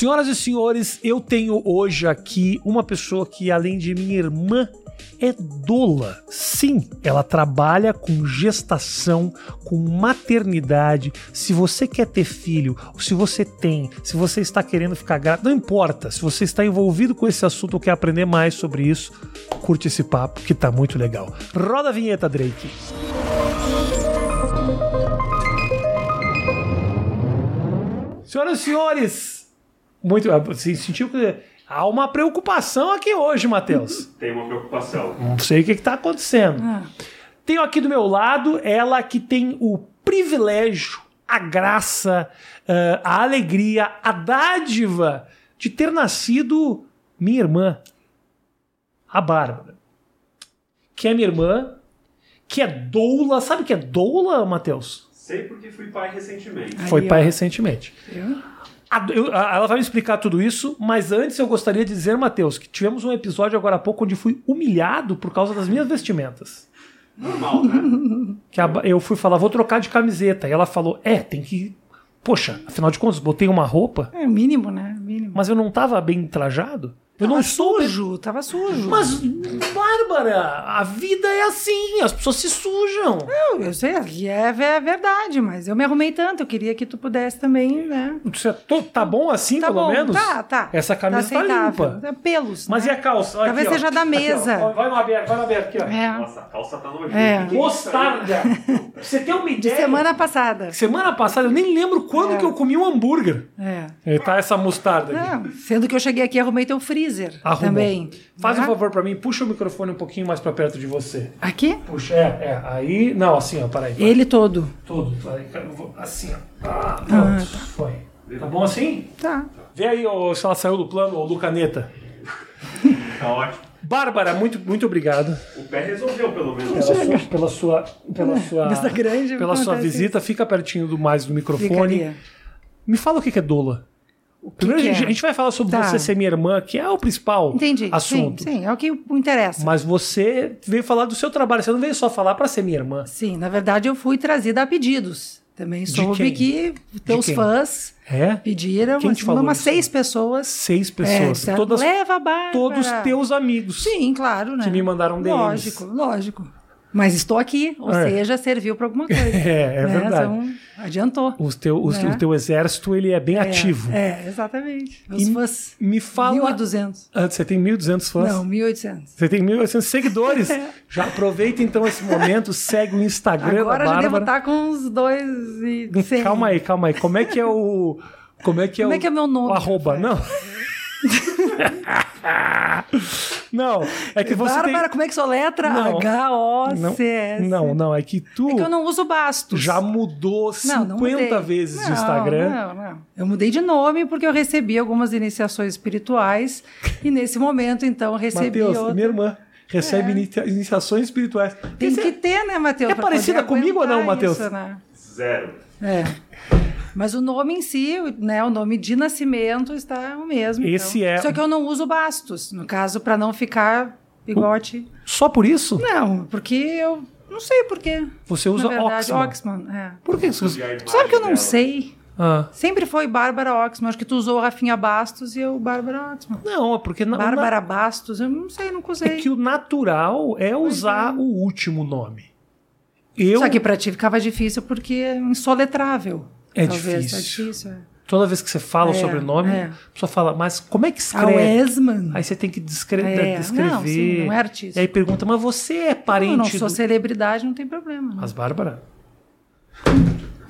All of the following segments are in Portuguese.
Senhoras e senhores, eu tenho hoje aqui uma pessoa que, além de minha irmã, é doula. Sim, ela trabalha com gestação, com maternidade. Se você quer ter filho, se você tem, se você está querendo ficar grávida, não importa. Se você está envolvido com esse assunto ou quer aprender mais sobre isso, curte esse papo que tá muito legal. Roda a vinheta, Drake. Senhoras e senhores, muito. Você sentiu que há uma preocupação aqui hoje, Matheus. Tem uma preocupação. Não sei o que está acontecendo. Tenho aqui do meu lado ela que tem o privilégio, a graça, eh, a alegria, a dádiva de ter nascido minha irmã, a Bárbara. Que é minha irmã, que é doula. Sabe o que é doula, Matheus? Sei porque fui pai recentemente. Foi Aí, pai ó. recentemente. Eu- ela vai me explicar tudo isso, mas antes eu gostaria de dizer, Matheus, que tivemos um episódio agora há pouco onde fui humilhado por causa das minhas vestimentas. Normal, né? Que a eu fui falar, vou trocar de camiseta. E ela falou, é, tem que. Poxa, afinal de contas, botei uma roupa, É mínimo, né? Mínimo. mas eu não tava bem trajado. Eu não tava estou bem- sujo, tava sujo. Mas, Bárbara, a vida é assim, as pessoas se sujam. Eu, eu sei, é, é verdade, mas eu me arrumei tanto, eu queria que tu pudesse também, né? Você tô- tá bom assim, Tá pelo bom, menos? tá, tá. Essa camisa tá, aceitável. limpa. É Pelos. Mas né? e a calça? Olha Talvez aqui, ó. seja da Aqui, mesa. Ó, Vai no aberto, vai no aberto aqui, ó. É. Nossa, a calça tá nojenta. É. É? Mostarda. Você ter uma ideia. Semana passada. Semana passada, eu nem lembro quando É. que eu comi um hambúrguer. É. E tá essa mostarda aqui. Não, sendo que eu cheguei aqui e arrumei teu freezer Arrumou. também. Faz um Né? favor pra mim, puxa o microfone um pouquinho mais pra perto de você. Aqui? Puxa, é, é. Aí. Não, assim, ó, peraí. vai. Ele todo. Vou- Assim, ó. Ah, pronto. Foi. Tá bom assim? Tá. Vê aí ó, se ela saiu do plano, ô Lucaneta. Tá ótimo. Bárbara, muito, muito obrigado O pé resolveu, pelo menos. pela sua, pela sua, pela sua, grande, pela sua visita. Fica pertinho do mais do microfone. Ficaria. Me fala o que que é doula. Primeiro que a, gente, é? a gente vai falar sobre Tá. você ser minha irmã, que é o principal Entendi. assunto. Sim, sim, é o que interessa. Mas você veio falar do seu trabalho, você não veio só falar para ser minha irmã. Sim, na verdade eu fui trazida a pedidos. Também soube que teus fãs É? pediram Quem te assim, falou umas isso? seis pessoas. Seis É, pessoas. disseram, todas, Leva a Bárbara. todos teus amigos. Sim, claro, né? Que me mandaram deles. Lógico, lógico. Mas estou aqui, ou É. seja, serviu para alguma coisa. É, é né? verdade. Então, adiantou. O teu, o, Né? o teu exército ele é bem ativo. É, exatamente. Os E fãs. Me fala. 1.200. Ah, você tem 1.200 fãs? Não, 1.800. Você tem 1.800 seguidores. Já aproveita então esse momento, segue o Instagram Agora da já devo Bárbara. estar com uns dois e. Calma aí, calma aí. Como é que é o. Como é que é Como o. é que é meu nome, O arroba. Rafael? Não. não, é que você Bárbara, tem. como é que soletra? H-O-C-S. Não, não, não, é que tu É que eu não uso bastos. já mudou 50 Não, não vezes de Não, Instagram. Não, não. Eu mudei de nome porque eu recebi algumas iniciações espirituais e nesse momento, então, eu recebi Matheus, outra. minha irmã, recebe inicia- iniciações espirituais. Tem que ter, né, Matheus? É parecida comigo ou não, Matheus? né? Zero. É. Mas o nome em si, né, o nome de nascimento está o mesmo. Esse então. é- Só que eu não uso bastos, no caso, para não ficar bigote. Só por isso? Não, porque eu não sei por quê. Você usa Na verdade, Oxman. Oxman, é. Por que você usa? Sabe que eu não dela? sei? Ah. Sempre foi Bárbara Oxman. Acho que tu usou Rafinha Bastos e eu Bárbara Oxman. Não, é porque na, Bárbara Bastos, eu não sei, nunca na- usei. é que o natural é usar o último nome. Eu Só que pra ti ficava difícil porque é insoletrável. É Talvez, difícil. É difícil. É. toda vez que você fala o É, sobrenome, é. a pessoa fala, mas como é que A escreve? Wesman. Aí você tem que descre- É, descrever. não, sim, não é artista. E aí pergunta, mas você é parente eu não sou do... celebridade, não tem problema. Mas Bárbara,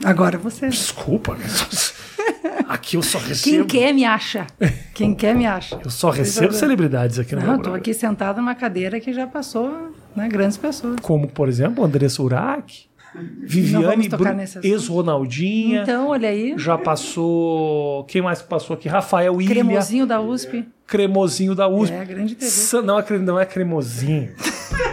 Agora você. desculpa. né? Aqui eu só Quem recebo. quer me acha. Quem quer me acha. Eu só recebo celebridades aqui no Não, eu tô aqui sentado numa cadeira que já passou né, grandes pessoas. Como, por exemplo, Andressa Urach, Não Viviane, ex-Ronaldinha. Então, olha aí. Já passou. Quem mais passou aqui? Rafael Ilha. Cremosinho da USP. Cremosinho da USP. É, grande TV. Sa- Não é, não é cremosinho.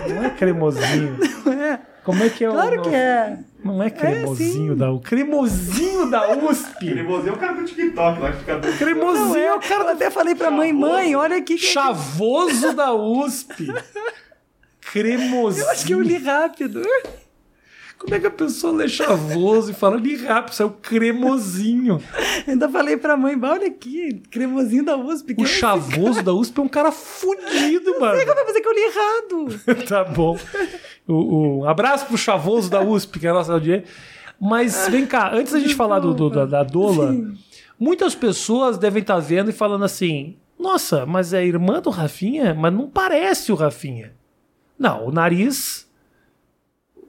não é cremosinho. Como é que é o. Claro que é. Não é cremosinho da USP. Cremosinho da USP. Cremosinho é o cara do TikTok lá que fica dando. Cremosinho é o Eu cara do até falei pra mãe, mãe, olha aqui. Que chavoso da USP. Cremosinho. Eu acho que eu li rápido. Como é que a pessoa lê chavoso e fala li rápido? Isso é o cremosinho. Ainda falei pra mãe, "Bah, olha aqui, cremosinho da USP. O é chavoso da USP é um cara fudido, mano. Como é que eu li errado? tá bom. O, o- um abraço pro chavoso da USP, que é a nossa audiência. Mas vem cá, antes da gente falar do, do- da, da Dola, muitas pessoas devem estar vendo e falando assim: nossa, mas é irmã do Rafinha? Mas não parece o Rafinha. Não, o nariz.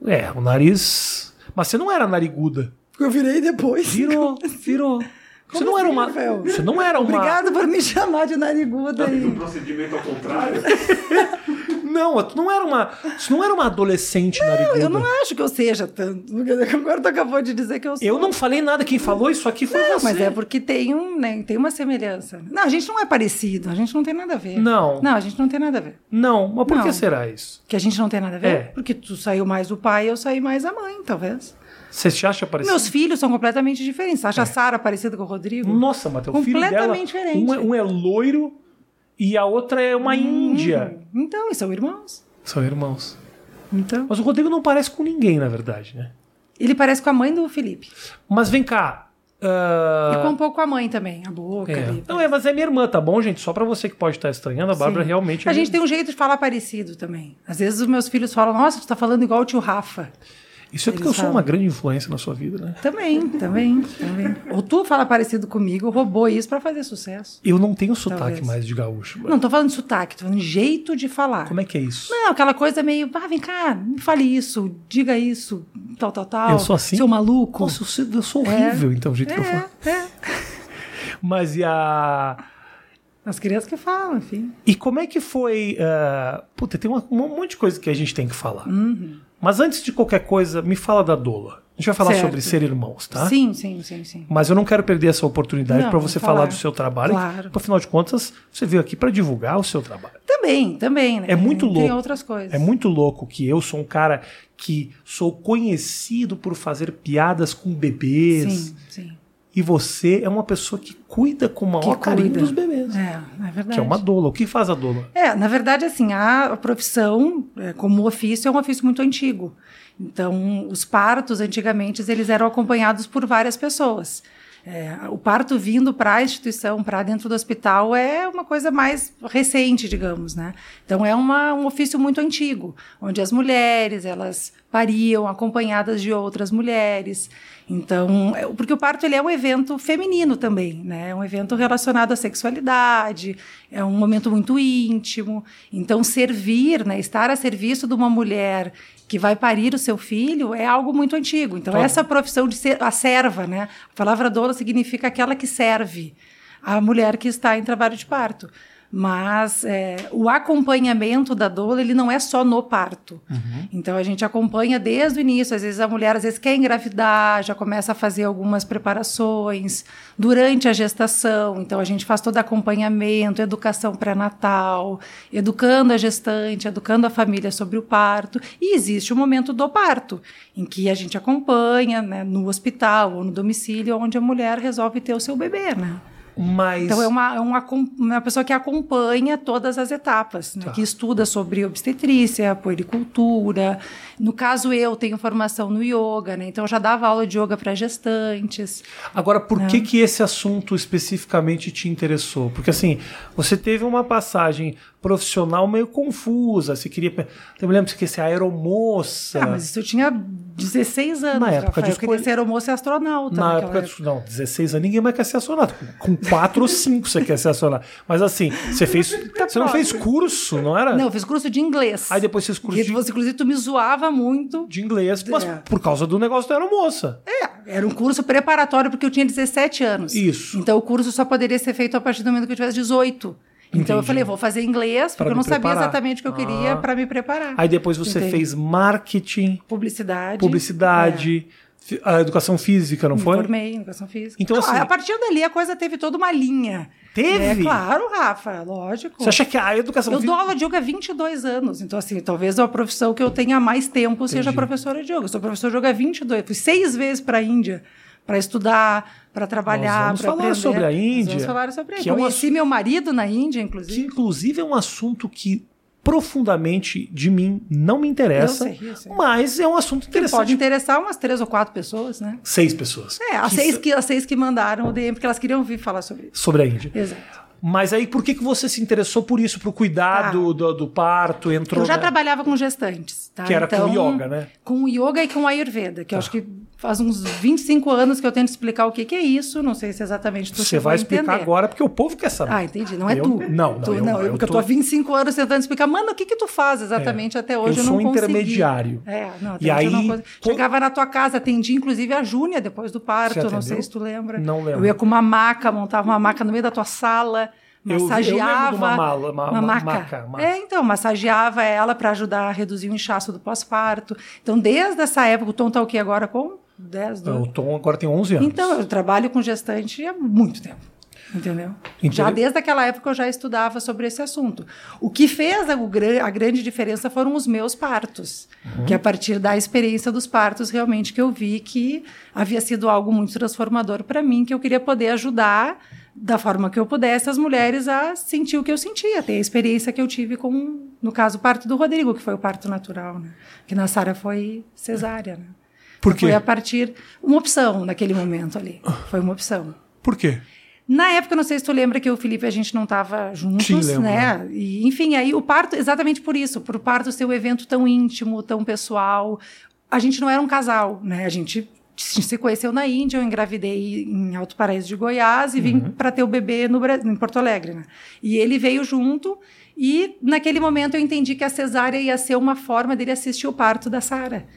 É, o nariz. Mas você não era nariguda. Eu virei depois. Virou, virou. Você não assim, era uma. Rafael? Você não era uma. Obrigado por me chamar de nariguda Um aí. procedimento ao contrário. Não, tu não era uma. Você não era uma adolescente nariguda. Eu não acho que eu seja tanto. porque Agora tu acabou de dizer que eu sou. Eu não falei nada, quem falou isso aqui foi Não, você. mas é porque tem, um, né, tem uma semelhança. Não, a gente não é parecido, a gente não tem nada a ver. Não. Não, a gente não tem nada a ver. Não, mas por que Não. será isso? Que a gente não tem nada a ver? É. Porque tu saiu mais do pai e eu saí mais da mãe, talvez. Você se acha parecido? Meus filhos são completamente diferentes. Você É. acha a Sara parecida com o Rodrigo? Nossa, mas teu filho dela... Completamente diferente. Um é, um é loiro e a outra é uma índia. Então, e são irmãos. São irmãos. Então. Mas o Rodrigo não parece com ninguém, na verdade, né? Ele parece com a mãe do Felipe. Mas vem cá. ah, E com um pouco a mãe também, a boca é. ali. Não, é, mas é minha irmã, tá bom, gente? Só pra você que pode estar estranhando, a Bárbara Sim. realmente... é A gente tem um jeito de falar parecido também. Às vezes os meus filhos falam, nossa, tu tá falando igual o tio Rafa. Isso é porque eu sou uma grande influência na sua vida, né? Também, também, também. Ou tu fala parecido comigo, roubou isso pra fazer sucesso. Eu não tenho sotaque Talvez. mais de gaúcho. Não tô falando de sotaque, tô falando de jeito de falar. Como é que é isso? Não, aquela coisa meio, ah, vem cá, me fale isso, diga isso, tal, tal, tal. Eu sou assim? Seu maluco. Nossa, eu sou, eu sou horrível, então, o jeito que eu falo. É, é. Mas e a... As crianças que falam, enfim. E como é que foi. ah, puta, tem uma- um monte de coisa que a gente tem que falar. Uhum. Mas antes de qualquer coisa, me fala da Dola. A gente vai falar Certo. sobre ser irmãos, tá? Sim, sim, sim, sim. Mas eu não quero perder essa oportunidade para você falar falar. do seu trabalho. Claro. Afinal de contas, você veio aqui para divulgar o seu trabalho. Também, também, né? É muito Tem louco. outras coisas. É muito louco que eu sou um cara que sou conhecido por fazer piadas com bebês. Sim, sim. E você é uma pessoa que cuida com o maior Que carinho cuida. dos bebês. É, é verdade. Que é uma doula. O que faz a doula? É, na verdade, assim, a profissão, é, como ofício, é um ofício muito antigo. Então, os partos, antigamente, eles eram acompanhados por várias pessoas. É, o parto vindo para a instituição, para dentro do hospital, é uma coisa mais recente, digamos, né? Então, é uma, um ofício muito antigo, onde as mulheres, elas pariam acompanhadas de outras mulheres. Então, é- porque o parto ele é um evento feminino também, né? É um evento relacionado à sexualidade, é um momento muito íntimo. Então, servir, né, estar a serviço de uma mulher que vai parir o seu filho é algo muito antigo. Então, essa profissão de ser a serva, né? A palavra doula significa aquela que serve a mulher que está em trabalho de parto. Mas é, o acompanhamento da doula ele não é só no parto. Então a gente acompanha desde o início. Às vezes a mulher às vezes quer engravidar, já começa a fazer algumas preparações durante a gestação. Então a gente faz todo acompanhamento, educação pré-natal, educando a gestante, educando a família sobre o parto. E existe o momento do parto, em que a gente acompanha né, no hospital ou no domicílio, onde a mulher resolve ter o seu bebê, né? Mas. Então é uma, é uma, uma pessoa que acompanha todas as etapas, né? Tá. que estuda sobre obstetrícia, puericultura. No caso, eu tenho formação no yoga, né? então eu já dava aula de yoga para gestantes. Agora, por Né? que que esse assunto especificamente te interessou? Porque assim, você teve uma passagem profissional meio confusa. Você queria. Eu me lembro que você queria ser aeromoça. Ah, mas isso eu tinha 16 anos. Na época Rafael. de escolha- ser aeromoça e astronauta. Na época, de- não, 16 anos, ninguém mais quer ser astronauta. Com 4 ou 5 você quer ser astronauta. Mas assim, você fez. Você não fez curso, não era? Não, eu fiz curso de inglês. Aí depois fez curso Porque de, você, inclusive, tu me zoava muito. de inglês, mas É. por causa do negócio da aeromoça. É, era um curso preparatório porque eu tinha 17 anos. Isso. Então o curso só poderia ser feito a partir do momento que eu tivesse 18. Então Entendi. eu falei, vou fazer inglês, porque eu não sabia preparar. exatamente o que eu queria Ah. para me preparar. Aí depois você Entendi. fez marketing, Publicidade. publicidade, fi- a educação física, não Me foi? formei em educação física. Então, Não, assim- a partir dali a coisa teve toda uma linha. Teve? É claro, Rafa, lógico. Você acha que a educação Eu física. dou aula de yoga há 22 anos. Então, assim, talvez a profissão que eu tenha mais tempo seja Entendi. professora de yoga. Eu sou professora de yoga há 22. Fui seis vezes para a Índia para estudar, para trabalhar, vamos para falar aprender. sobre a Nós Índia, Vamos falar sobre a que Índia. é um Conheci meu marido na Índia, Que inclusive. inclusive é um assunto que profundamente de mim, não me interessa, Eu sei, eu sei. mas é um assunto Que interessante. pode interessar umas três ou quatro pessoas, né? Seis pessoas. É, as Que seis que, as seis que mandaram o DM, porque elas queriam ouvir falar sobre isso. Sobre a Índia. Exato. Mas aí, por que, que você se interessou por isso, pro cuidado do, do parto, entrou... Eu já na- trabalhava com gestantes, tá? Que era com yoga, né? Com yoga e com ayurveda, que eu acho que faz uns 25 anos que eu tento explicar o que, que é isso, não sei se exatamente tu Você vai explicar entender. agora, porque o povo quer saber. Ah, entendi. Não é Eu- tu. não, não, Tu, eu- não, eu porque eu tô- tô há 25 anos tentando explicar, mano, o que que tu faz exatamente até hoje? eu Eu, sou não consegui. intermediário. É, não, até E eu não aí, consegui. pô- Chegava na tua casa, atendi inclusive a Júnia depois do parto, não sei se tu lembra. Não lembro. Eu ia com uma maca, montava uma maca no meio da tua sala, Eu- eu massageava. uma mala, uma- uma maca. maca, maca. É, então, massageava ela para ajudar a reduzir o inchaço do pós-parto. Então, desde essa época, o Tom tá o quê agora com 10, 12? O Tom agora tem 11 anos. Então, eu trabalho com gestante há muito tempo. Entendeu? Entendeu? Já desde aquela época eu já estudava sobre esse assunto. O que fez a, a grande diferença foram os meus partos. Uhum. Que a partir da experiência dos partos, realmente que eu vi que havia sido algo muito transformador para mim, que eu queria poder ajudar da forma que eu pudesse as mulheres a sentir o que eu sentia, ter a experiência que eu tive com, no caso, o parto do Rodrigo, que foi o parto natural, né? Que na Sara foi cesárea, né? Por quê? Foi a partir uma opção naquele momento ali. Foi uma opção. Por quê? Na época, não sei se tu lembra que o Felipe a gente não estava juntos, Sim, lembro, né? E, enfim, aí o parto, exatamente por isso, por o parto ser um evento tão íntimo, tão pessoal. A gente não era um casal, né? A gente se conheceu na Índia, eu engravidei em Alto Paraíso de Goiás e vim Uhum. para ter o bebê no, em Porto Alegre, né? E ele veio junto e naquele momento eu entendi que a cesárea ia ser uma forma dele assistir o parto da Sara.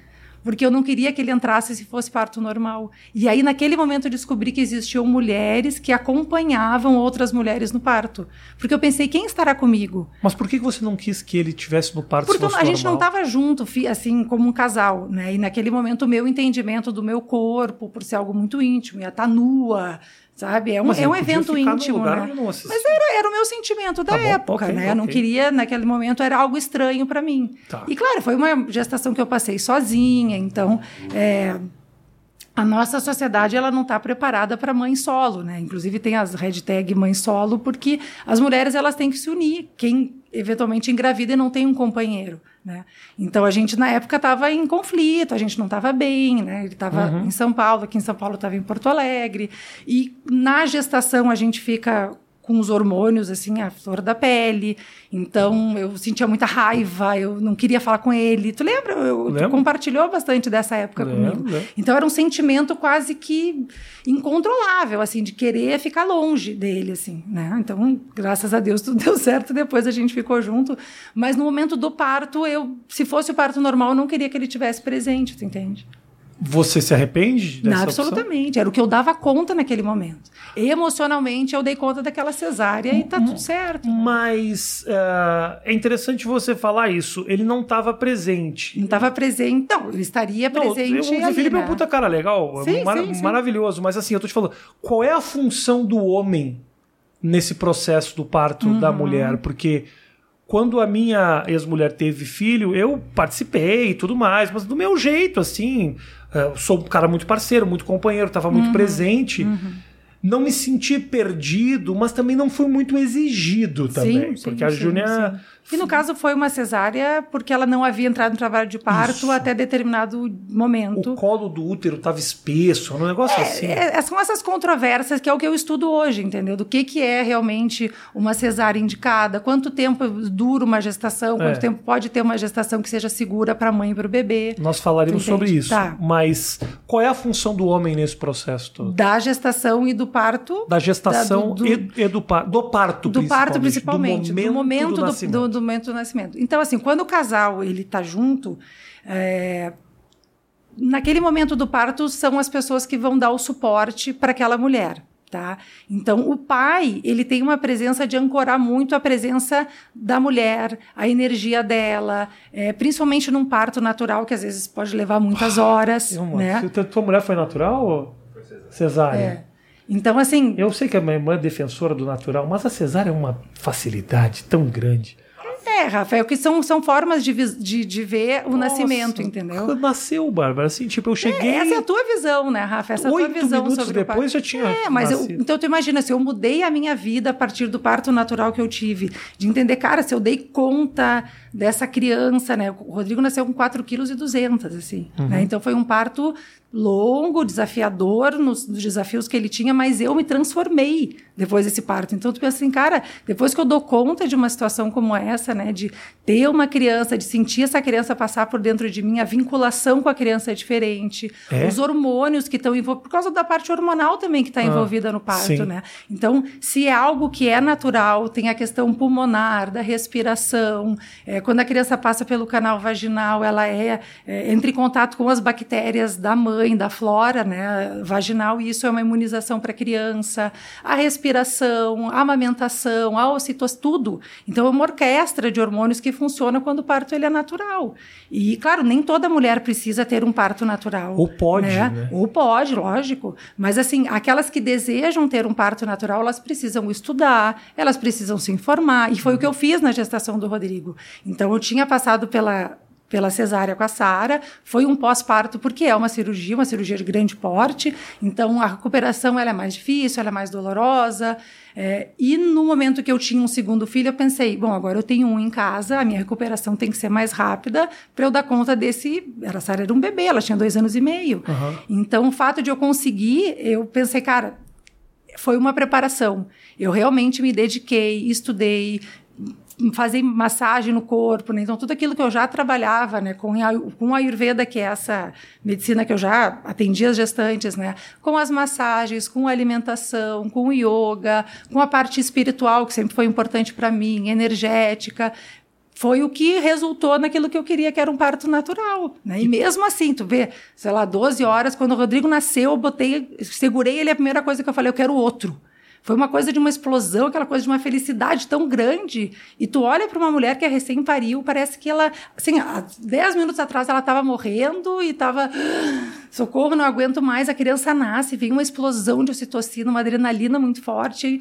Porque eu não queria que ele entrasse se fosse parto normal. E aí, naquele momento, eu descobri que existiam mulheres que acompanhavam outras mulheres no parto. Porque eu pensei, quem estará comigo? Mas por que você não quis que ele tivesse no parto Porque se fosse a gente não normal? estava junto, assim, como um casal, né? E naquele momento, o meu entendimento do meu corpo, por ser algo muito íntimo, ia estar nua, sabe? É um, é um evento íntimo, né? Mas era, era o meu sentimento da Tá bom, época, ok, né? Eu não queria, naquele momento, era algo estranho para mim. Tá. E claro, foi uma gestação que eu passei sozinha, então. é, a nossa sociedade ela não está preparada para mãe solo, né? Inclusive tem as hashtag mãe solo porque as mulheres elas têm que se unir. Quem eventualmente engravida e não tem um companheiro, né? Então a gente na época estava em conflito, a gente não estava bem, né? Ele estava Uhum. em São Paulo, aqui em São Paulo estava em Porto Alegre e na gestação a gente fica com os hormônios, assim, a flor da pele. Então, eu sentia muita raiva, eu não queria falar com ele. Tu lembra? Eu, tu compartilhou bastante dessa época Lembro, comigo. lembro. Então, era um sentimento quase que incontrolável, assim, de querer ficar longe dele, assim, né? Então, graças a Deus, tudo deu certo. Depois a gente ficou junto. Mas no momento do parto, eu, se fosse o parto normal, eu não queria que ele tivesse presente, tu entende? Você se arrepende dessa Não, opção? absolutamente. Era o que eu dava conta naquele momento. Emocionalmente, eu dei conta daquela cesárea e tá tudo certo. Mas eh, é interessante você falar isso. Ele não estava presente. Não estava presente. Não, ele estaria Não, presente. o ali, Felipe é né? um puta cara legal, Sim, mar- sim, sim. maravilhoso. Mas assim, eu tô te falando, qual é a função do homem nesse processo do parto Uhum. da mulher? Porque quando a minha ex-mulher teve filho, eu participei e tudo mais, mas do meu jeito, assim. eu sou um cara muito parceiro, muito companheiro, tava muito Uhum. presente. Não me senti perdido, mas também não fui muito exigido também. sim, porque a sim, Júnia. E no caso foi uma cesárea porque ela não havia entrado no trabalho de parto Isso. até determinado momento. O colo do útero tava espesso, um negócio assim. É, são essas controvérsias que é o que eu estudo hoje, entendeu? Do que, que é realmente uma cesárea indicada, quanto tempo dura uma gestação, quanto É. tempo pode ter uma gestação que seja segura para a mãe e para o bebê. Nós falaremos sobre isso. Tá. Mas qual é a função do homem nesse processo todo? Da gestação e do parto. Da gestação da- do- e, e do, do parto, do parto principalmente. principalmente, do momento, do, nascimento. do- do momento do nascimento. Então, assim, quando o casal ele tá junto, é, naquele momento do parto são as pessoas que vão dar o suporte para aquela mulher. Tá? Então, o pai ele tem uma presença de ancorar muito a presença da mulher, a energia dela, é, principalmente num parto natural, que às vezes pode levar muitas horas. Irmã, né? se tua- tua mulher foi natural ou cesárea? É. Então, assim, Eu sei que a minha irmã é defensora do natural, mas a cesárea é uma facilidade tão grande. É, Rafael, que são, são formas de, de, de ver o Nossa, nascimento, entendeu? Nasceu, Bárbara, assim, tipo, eu cheguei. É, essa é a tua visão, né, Rafa? Essa é a tua Oito visão minutos sobre o parto. depois já tinha É, mas eu, então tu imagina, se eu mudei a minha vida a partir do parto natural que eu tive, de entender, cara, se eu dei conta dessa criança, né? O Rodrigo nasceu com 4 quilos e 200, assim, Uhum. né? Então foi um parto longo, desafiador nos, nos desafios que ele tinha, mas eu me transformei depois desse parto. Então tu pensa assim, cara, depois que eu dou conta de uma situação como essa, né, de ter uma criança, de sentir essa criança passar por dentro de mim, a vinculação com a criança é diferente, É? os hormônios que estão envolvidos, por causa da parte hormonal também que está envolvida no parto, sim. né? Então, se é algo que é natural, tem a questão pulmonar, da respiração, é, quando a criança passa pelo canal vaginal, ela é, é, entra em contato com as bactérias da mãe, da flora, né, vaginal, e isso é uma imunização para a criança, a respiração, a amamentação, a ocitocina, tudo. Então, é uma orquestra de hormônios que funciona quando o parto ele é natural. E, claro, nem toda mulher precisa ter um parto natural. Ou pode, né? Ou pode, lógico. Mas, assim, aquelas que desejam ter um parto natural, elas precisam estudar, elas precisam se informar. E foi o que eu fiz na gestação do Rodrigo. Então, eu tinha passado pela. Pela cesárea com a Sara, foi um pós-parto, porque é uma cirurgia, uma cirurgia de grande porte, então a recuperação ela é mais difícil, ela é mais dolorosa. é, e no momento que eu tinha um segundo filho, eu pensei: bom, agora eu tenho um em casa, a minha recuperação tem que ser mais rápida para eu dar conta desse. A Sara era um bebê, ela tinha dois anos e meio. Aham. Então, o fato de eu conseguir, eu pensei, cara, foi uma preparação. Eu realmente me dediquei, estudei, fazer massagem no corpo, né? Então tudo aquilo que eu já trabalhava, né, com a, com a Ayurveda, que é essa medicina que eu já atendia as gestantes, né, com as massagens, com a alimentação, com o yoga, com a parte espiritual que sempre foi importante para mim, energética, foi o que resultou naquilo que eu queria, que era um parto natural. Né? E mesmo assim, tu vê, sei lá, 12 horas, quando o Rodrigo nasceu, eu botei, segurei ele, a primeira coisa que eu falei, eu quero outro. Foi uma coisa de uma explosão, aquela coisa de uma felicidade tão grande. E tu olha para uma mulher que é recém-pariu, parece que ela, assim, há 10 minutos atrás ela estava morrendo e estava. Socorro, não aguento mais. A criança nasce, vem uma explosão de ocitocina, uma adrenalina muito forte.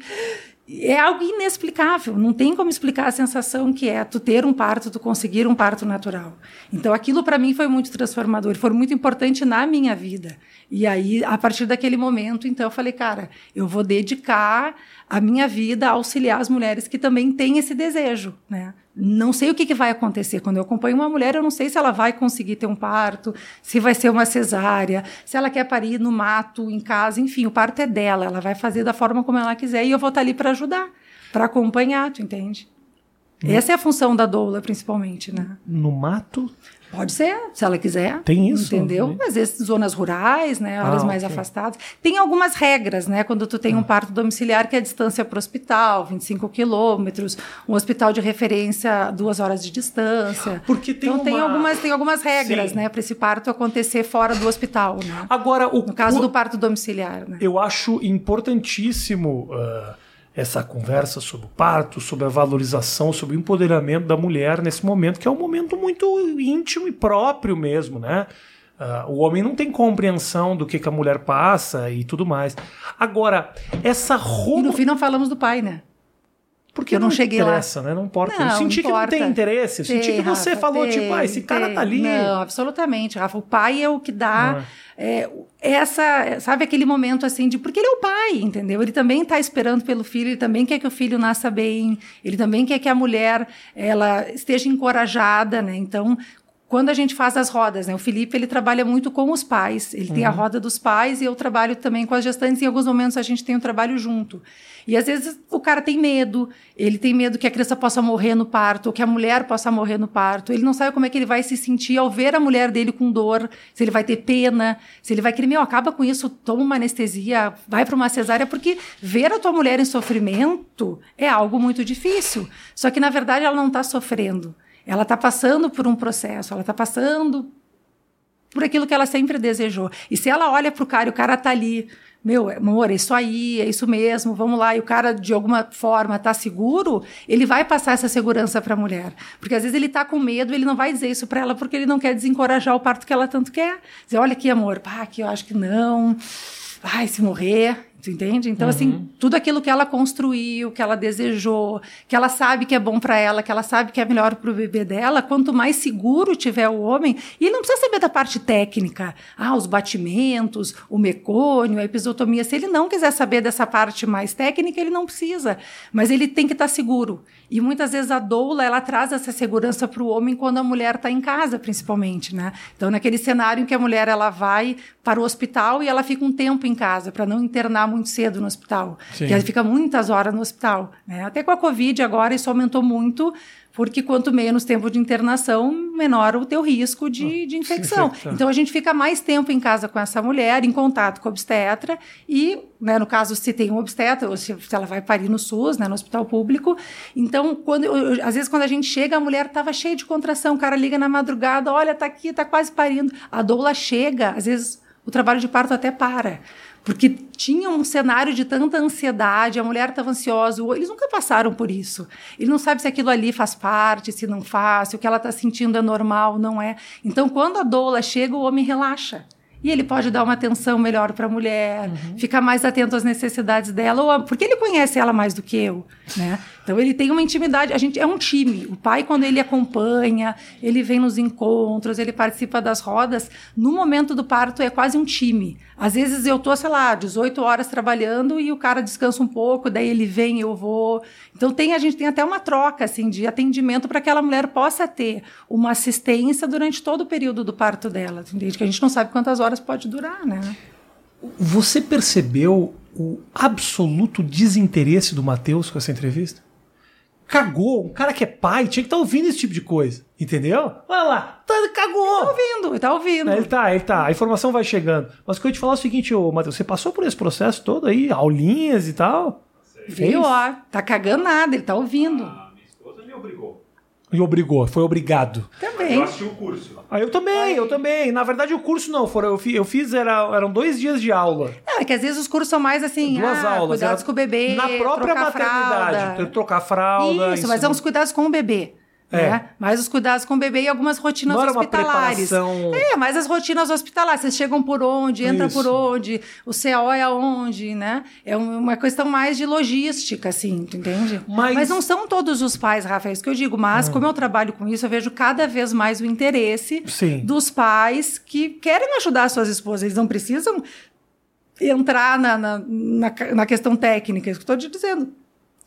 É algo inexplicável, não tem como explicar a sensação que é tu ter um parto, tu conseguir um parto natural. Então aquilo para mim foi muito transformador, foi muito importante na minha vida. E aí, a partir daquele momento, então eu falei, cara, eu vou dedicar a minha vida a auxiliar as mulheres que também têm esse desejo, né? Não sei o que, que vai acontecer. Quando eu acompanho uma mulher, eu não sei se ela vai conseguir ter um parto, se vai ser uma cesárea, se ela quer parir no mato, em casa, enfim, o parto é dela. Ela vai fazer da forma como ela quiser e eu vou estar ali para ajudar, para acompanhar, tu entende? Essa é a função da doula, principalmente, né? No mato? Pode ser, se ela quiser. Tem isso? Entendeu? Às vezes zonas rurais, né? Áreas Ah, mais ok. afastadas. Tem algumas regras, né? Quando tu tem um parto domiciliar, que é a distância para o hospital, 25 quilômetros, um hospital de referência, duas horas de distância. Porque tem então tem uma- algumas, tem algumas regras, Sim. né? Para esse parto acontecer fora do hospital, né? Agora, o No caso o- do parto domiciliar, né? Eu acho importantíssimo ah, essa conversa sobre o parto, sobre a valorização, sobre o empoderamento da mulher nesse momento, que é um momento muito íntimo e próprio mesmo, né? Ah, o homem não tem compreensão do que, que a mulher passa e tudo mais. Agora, essa E no roupa. fim não falamos do pai, né? Porque eu não cheguei lá. interessa, né? Não importa. eu Não, senti que não importa. tem interesse. Eu senti Tem, que você Rafa, falou, tem, tipo, ah, esse cara tem. tá ali. Não, absolutamente, Rafa. O pai é o que dá é, essa, sabe, aquele momento assim de porque ele é o pai, entendeu? Ele também está esperando pelo filho, ele também quer que o filho nasça bem, ele também quer que a mulher ela esteja encorajada, né? Então, quando a gente faz as rodas, né? O Felipe ele trabalha muito com os pais. Ele tem a roda dos pais e eu trabalho também com as gestantes. Em alguns momentos a gente tem um trabalho junto. E às vezes o cara tem medo. Ele tem medo que a criança possa morrer no parto, ou que a mulher possa morrer no parto. Ele não sabe como é que ele vai se sentir ao ver a mulher dele com dor. Se ele vai ter pena, se ele vai querer, meu, acaba com isso, toma uma anestesia, vai para uma cesárea, porque ver a tua mulher em sofrimento é algo muito difícil. Só que na verdade ela não está sofrendo. Ela está passando por um processo, ela está passando por aquilo que ela sempre desejou. E se ela olha para o cara e o cara tá ali, meu, amor, é isso aí, é isso mesmo, vamos lá, e o cara de alguma forma tá seguro, ele vai passar essa segurança para a mulher. Porque às vezes ele tá com medo, ele não vai dizer isso para ela porque ele não quer desencorajar o parto que ela tanto quer. Dizer, olha aqui, amor, pá, aqui eu acho que não. Ai, se morrer, Tu entende? Então, assim, tudo aquilo que ela construiu, que ela desejou, que ela sabe que é bom para ela, que ela sabe que é melhor para o bebê dela, quanto mais seguro tiver o homem, e ele não precisa saber da parte técnica, ah, os batimentos, o mecônio, a episiotomia. Se ele não quiser saber dessa parte mais técnica, ele não precisa. Mas ele tem que estar seguro. E muitas vezes a doula, ela traz essa segurança para o homem quando a mulher está em casa, principalmente, né? Então, naquele cenário em que a mulher ela vai para o hospital e ela fica um tempo em casa para não internar muito cedo no hospital, Sim. que ela fica muitas horas no hospital, né? Até com a Covid agora isso aumentou muito, porque quanto menos tempo de internação, menor o teu risco de, de infecção. Então a gente fica mais tempo em casa com essa mulher, em contato com a obstetra e, né, no caso, se tem um obstetra ou se, se ela vai parir no SUS, né, no hospital público. Então, quando eu- eu- às vezes quando a gente chega, a mulher estava cheia de contração, o cara liga na madrugada, olha, tá aqui, tá quase parindo. A doula chega, às vezes o trabalho de parto até para. Porque tinha um cenário de tanta ansiedade, a mulher estava ansiosa, eles nunca passaram por isso. Ele não sabe se aquilo ali faz parte, se não faz, se o que ela está sentindo é normal, não é. Então, quando a doula chega, o homem relaxa. E ele pode dar uma atenção melhor para a mulher, ficar mais atento às necessidades dela, ou a- porque ele conhece ela mais do que eu, né? Então ele tem uma intimidade, a gente é um time. O pai quando ele acompanha, ele vem nos encontros, ele participa das rodas, no momento do parto é quase um time. Às vezes eu tô, sei lá, 18 horas trabalhando e o cara descansa um pouco, daí ele vem, eu vou. Então tem a gente tem até uma troca assim de atendimento para que aquela mulher possa ter uma assistência durante todo o período do parto dela, entende? Que a gente não sabe quantas horas pode durar, né? Você percebeu o absoluto desinteresse do Matheus com essa entrevista? Cagou. Um cara que é pai tinha que estar ouvindo esse tipo de coisa. Entendeu? Olha lá. Tá, cagou. Tá ouvindo, tá ouvindo. Ele tá, ele tá. A informação vai chegando. Mas o que eu ia te falar é o seguinte, ô, Matheus, você passou por esse processo todo aí, aulinhas e tal? Viu, ó, tá cagando nada, ele tá ouvindo. A minha esposa me obrigou. E obrigou, foi obrigado. Também. Eu assisti o curso. Ah, eu também, eu também. Na verdade, o curso não. Foram, eu, fi- eu fiz, era, eram dois dias de aula. Não, é que às vezes os cursos são mais assim, Duas ah, aulas. cuidados era com o bebê, Na própria trocar maternidade. fralda. Trocar fralda. Isso, mas é uns cuidados com o bebê. É. Né? Mais os cuidados com o bebê e algumas rotinas Não era uma hospitalares. preparação- É, mas as rotinas hospitalares. Vocês chegam por onde, entra Isso. por onde, o CAO é aonde, né? É um- uma questão mais de logística, assim, tu entende? Mas- não são todos os pais, Rafa, é isso que eu digo. Mas, como eu trabalho com isso, eu vejo cada vez mais o interesse Sim. dos pais que querem ajudar suas esposas. Eles não precisam entrar na, na, na, na questão técnica, é isso que eu estou te dizendo.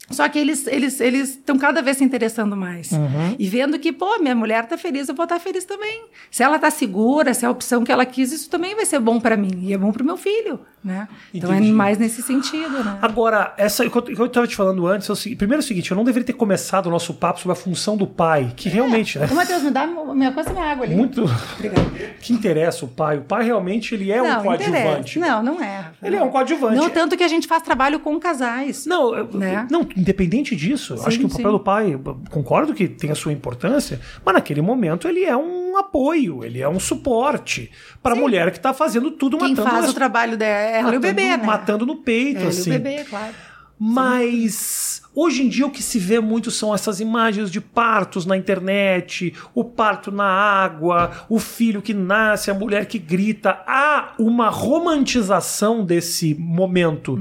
Só que eles eles eles estão cada vez se interessando mais. Uhum. E vendo que, pô, minha mulher tá feliz, eu vou estar feliz também. Se ela tá segura, se é a opção que ela quis, isso também vai ser bom para mim. E é bom pro meu filho, né? Então Entendi. é mais nesse sentido, né? Agora, essa, o que eu- eu estava te falando antes, é seguinte, primeiro é o seguinte, eu não deveria ter começado o nosso papo sobre a função do pai, que realmente, né? Ô, Matheus, me dá minha coisa minha água ali. Muito. Obrigada. que interessa o pai. O pai realmente ele é um não, coadjuvante. interessa. Não, não é. Ele é um coadjuvante. Não tanto que a gente faz trabalho com casais. Não, eu- Né? não, independente disso, Sim, acho que o papel sim. do pai, eu concordo que tem a sua importância, mas naquele momento ele é um apoio, ele é um suporte para a mulher que está fazendo tudo Quem matando faz o trabalho dela é o bebê, né? matando no peito, Ela assim. e o bebê, claro. Mas hoje em dia o que se vê muito são essas imagens de partos na internet, o parto na água, o filho que nasce, a mulher que grita. Há uma romantização desse momento.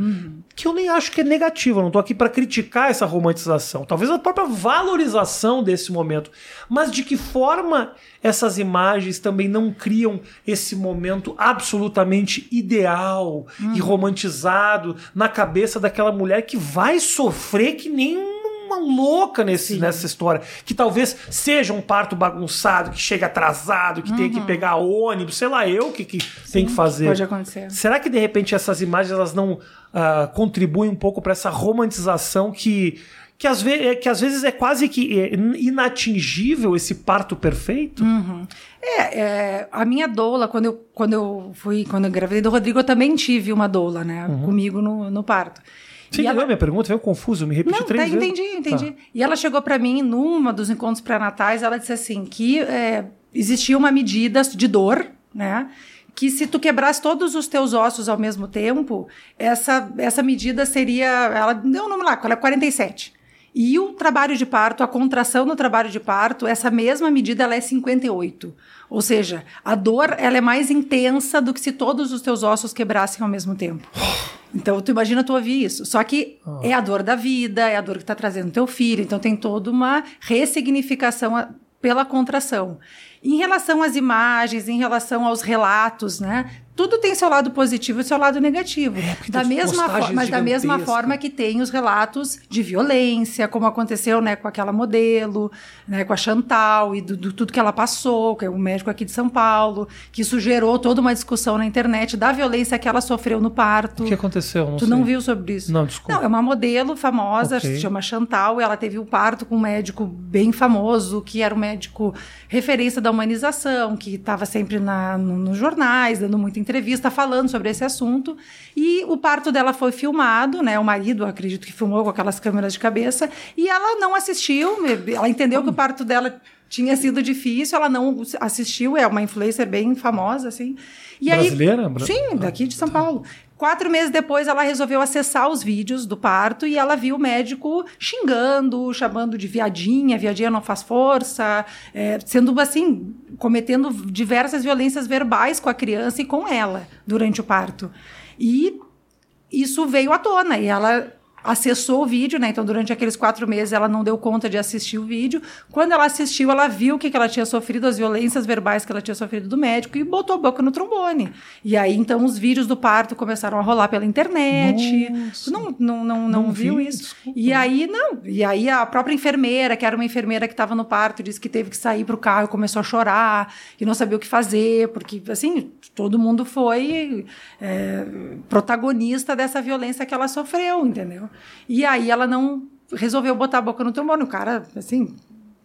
Que eu nem acho que é negativo, eu não tô aqui para criticar essa romantização. Talvez a própria valorização desse momento. Mas de que forma essas imagens também não criam esse momento absolutamente ideal e romantizado na cabeça daquela mulher que vai sofrer que nem uma louca nesse, nessa história. Que talvez seja um parto bagunçado, que chega atrasado, que tenha que pegar ônibus, sei lá eu o que, que tem que fazer. Pode acontecer. Será que de repente essas imagens elas não ah, contribuem um pouco para essa romantização que que às, ve que às vezes é quase que é, inatingível esse parto perfeito? É, é, a minha doula, quando eu, quando eu fui, quando eu engravidei do Rodrigo, eu também tive uma doula, né? Comigo no, no parto. Você entendeu ela- minha pergunta? Veio confuso, me repeti Não, três tá, vezes. entendi, entendi. Tá. E ela chegou pra mim numa dos encontros pré-natais, ela disse assim que é, existia uma medida de dor, né? Que se tu quebrasse todos os teus ossos ao mesmo tempo, essa, essa medida seria. Ela deu um número lá, ela é 47. E o trabalho de parto, a contração no trabalho de parto, essa mesma medida ela é 58. Ou seja, a dor ela é mais intensa do que se todos os teus ossos quebrassem ao mesmo tempo. Então, tu imagina tu ouvir isso. Só que Ah. é a dor da vida, é a dor que está trazendo teu filho. Então, tem toda uma ressignificação a- pela contração. Em relação às imagens, em relação aos relatos, né? Tudo tem seu lado positivo e seu lado negativo. porque da mesma postagens fo- mas da mesma forma que tem os relatos de violência, como aconteceu né, com aquela modelo, né, com a Chantal e do, do tudo que ela passou, que é um médico aqui de São Paulo, que isso gerou toda uma discussão na internet da violência que ela sofreu no parto. O que aconteceu? Não Tu sei. não viu sobre isso? Não, desculpa. Não, é uma modelo famosa, Ok. se chama Chantal, e ela teve um parto com um médico bem famoso, que era um médico referência da humanização, que estava sempre na, no- nos jornais, dando muita entrevista, falando sobre esse assunto. E o parto dela foi filmado, né? O marido, acredito que filmou com aquelas câmeras de cabeça, e ela não assistiu, ela entendeu que o parto dela tinha sido difícil, ela não assistiu, é uma influencer bem famosa, assim. E Brasileira? Aí, sim, daqui de São Paulo. Quatro meses depois, ela resolveu acessar os vídeos do parto e ela viu o médico xingando, chamando de viadinha, viadinha não faz força, é, sendo assim, cometendo diversas violências verbais com a criança e com ela durante o parto. E isso veio à tona e ela acessou o vídeo, né? Então, durante aqueles quatro meses, ela não deu conta de assistir o vídeo. Quando ela assistiu, ela viu o que, que ela tinha sofrido, as violências verbais que ela tinha sofrido do médico e botou a boca no trombone. E aí, então, os vídeos do parto começaram a rolar pela internet. Nossa. Não, não, não, não, Não viu vi, isso? desculpa. E aí, não. E aí, a própria enfermeira, que era uma enfermeira que estava no parto, disse que teve que sair para o carro e começou a chorar e não sabia o que fazer, porque, assim, todo mundo foi é, protagonista dessa violência que ela sofreu, entendeu? E aí ela não resolveu botar a boca no trombone. O cara, assim,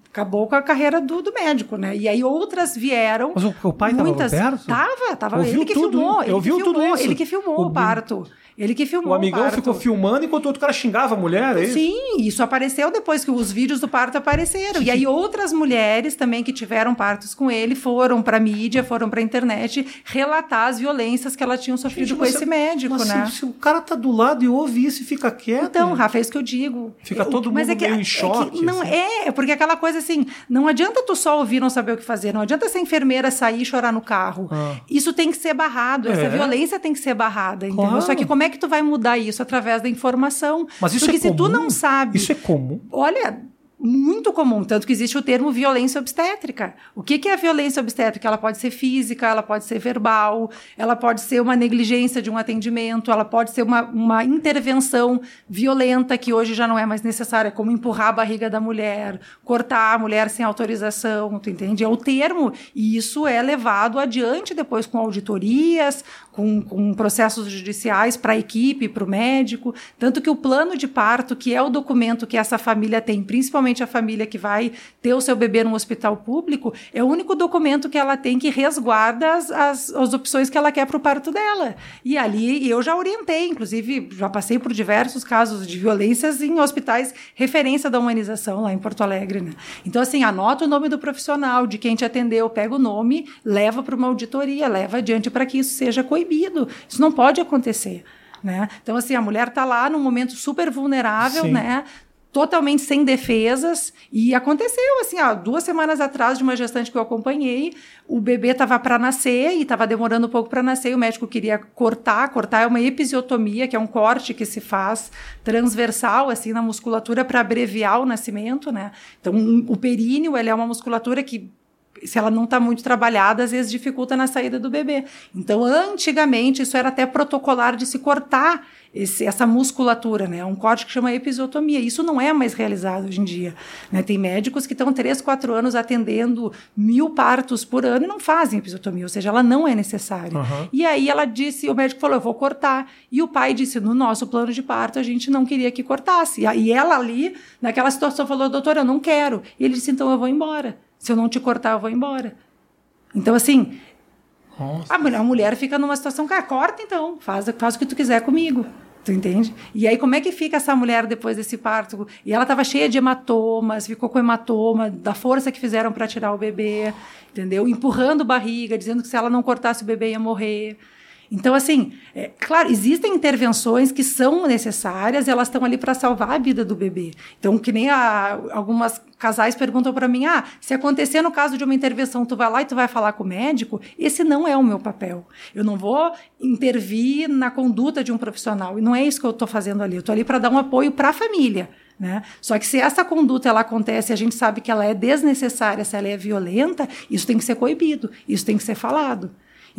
acabou com a carreira do, do médico, né? E aí outras vieram. Mas o- o pai tava muitas, perto? Tava, tava. Ouviu ele que tudo, filmou. ele que ouviu tudo filmou, isso. Ele que filmou O- o, parto. Ele que filmou O amigão parto. ficou filmando enquanto o outro cara xingava a mulher, é isso? Sim, isso apareceu depois que os vídeos do parto apareceram. E aí outras mulheres também que tiveram partos com ele foram para mídia, foram para internet relatar as violências que elas tinham sofrido Gente, com mas esse se- médico, mas né? Se, se o cara tá do lado e ouve isso e fica quieto. Então, Rafa, é isso que eu digo. Fica Eu- todo mas mundo é que, meio em é que choque, não assim. é, porque aquela coisa assim, não adianta tu só ouvir e não saber o que fazer, não adianta essa enfermeira sair e chorar no carro. Ah. Isso tem que ser barrado, essa É. violência tem que ser barrada, entendeu? Claro. Só que como é que tu vai mudar isso através da informação? Mas isso porque é se tu comum? não sabe, Isso é comum. Olha, muito comum, tanto que existe o termo violência obstétrica. O que, que é a violência obstétrica? Ela pode ser física, ela pode ser verbal, ela pode ser uma negligência de um atendimento, ela pode ser uma, uma intervenção violenta que hoje já não é mais necessária, como empurrar a barriga da mulher, cortar a mulher sem autorização, tu entende? É o termo, e isso é levado adiante depois com auditorias, com, com processos judiciais para a equipe, para o médico. Tanto que o plano de parto, que é o documento que essa família tem, principalmente a família que vai ter o seu bebê num hospital público, é o único documento que ela tem que resguarda as, as, as opções que ela quer para o parto dela. E ali eu já orientei, inclusive já passei por diversos casos de violências em hospitais referência da humanização lá em Porto Alegre. Né? Então, assim, anota o nome do profissional, de quem te atendeu, pega o nome, leva para uma auditoria, leva adiante para que isso seja coibido. Isso não pode acontecer. Né? Então, assim, a mulher está lá num momento super vulnerável, Sim. né? Totalmente sem defesas e aconteceu assim, ó, duas semanas atrás de uma gestante que eu acompanhei, o bebê estava para nascer e estava demorando um pouco para nascer, e o médico queria cortar, cortar é uma episiotomia, que é um corte que se faz transversal assim na musculatura para abreviar o nascimento, né? Então, um- o períneo, ele é uma musculatura que se ela não está muito trabalhada, às vezes dificulta na saída do bebê. Então, antigamente, isso era até protocolar de se cortar esse- essa musculatura, né? Um corte que chama episiotomia. Isso não é mais realizado hoje em dia. Né? Tem médicos que estão 3, 4 anos atendendo mil partos por ano e não fazem episiotomia, ou seja, ela não é necessária. Aham. E aí ela disse, o médico falou, eu vou cortar. E o pai disse, no nosso plano de parto, a gente não queria que cortasse. E ela ali, naquela situação, falou, doutor, eu não quero. E ele disse, então eu vou embora. Se eu não te cortar, eu vou embora. Então, assim, Nossa. a mulher, a mulher fica numa situação, cara, corta então, faz, faz o que tu quiser comigo. Tu entende? E aí, como é que fica essa mulher depois desse parto? E ela estava cheia de hematomas, ficou com hematoma, da força que fizeram para tirar o bebê, entendeu? Empurrando barriga, dizendo que se ela não cortasse o bebê ia morrer. Então, assim, é, claro, existem intervenções que são necessárias, elas estão ali para salvar a vida do bebê. Então, que nem a, algumas casais perguntam para mim: ah, se acontecer no caso de uma intervenção, tu vai lá e tu vai falar com o médico? Esse não é o meu papel. Eu não vou intervir na conduta de um profissional. E não é isso que eu estou fazendo ali. Eu estou ali para dar um apoio para a família. Né? Só que se essa conduta ela acontece a gente sabe que ela é desnecessária, se ela é violenta, isso tem que ser coibido, isso tem que ser falado.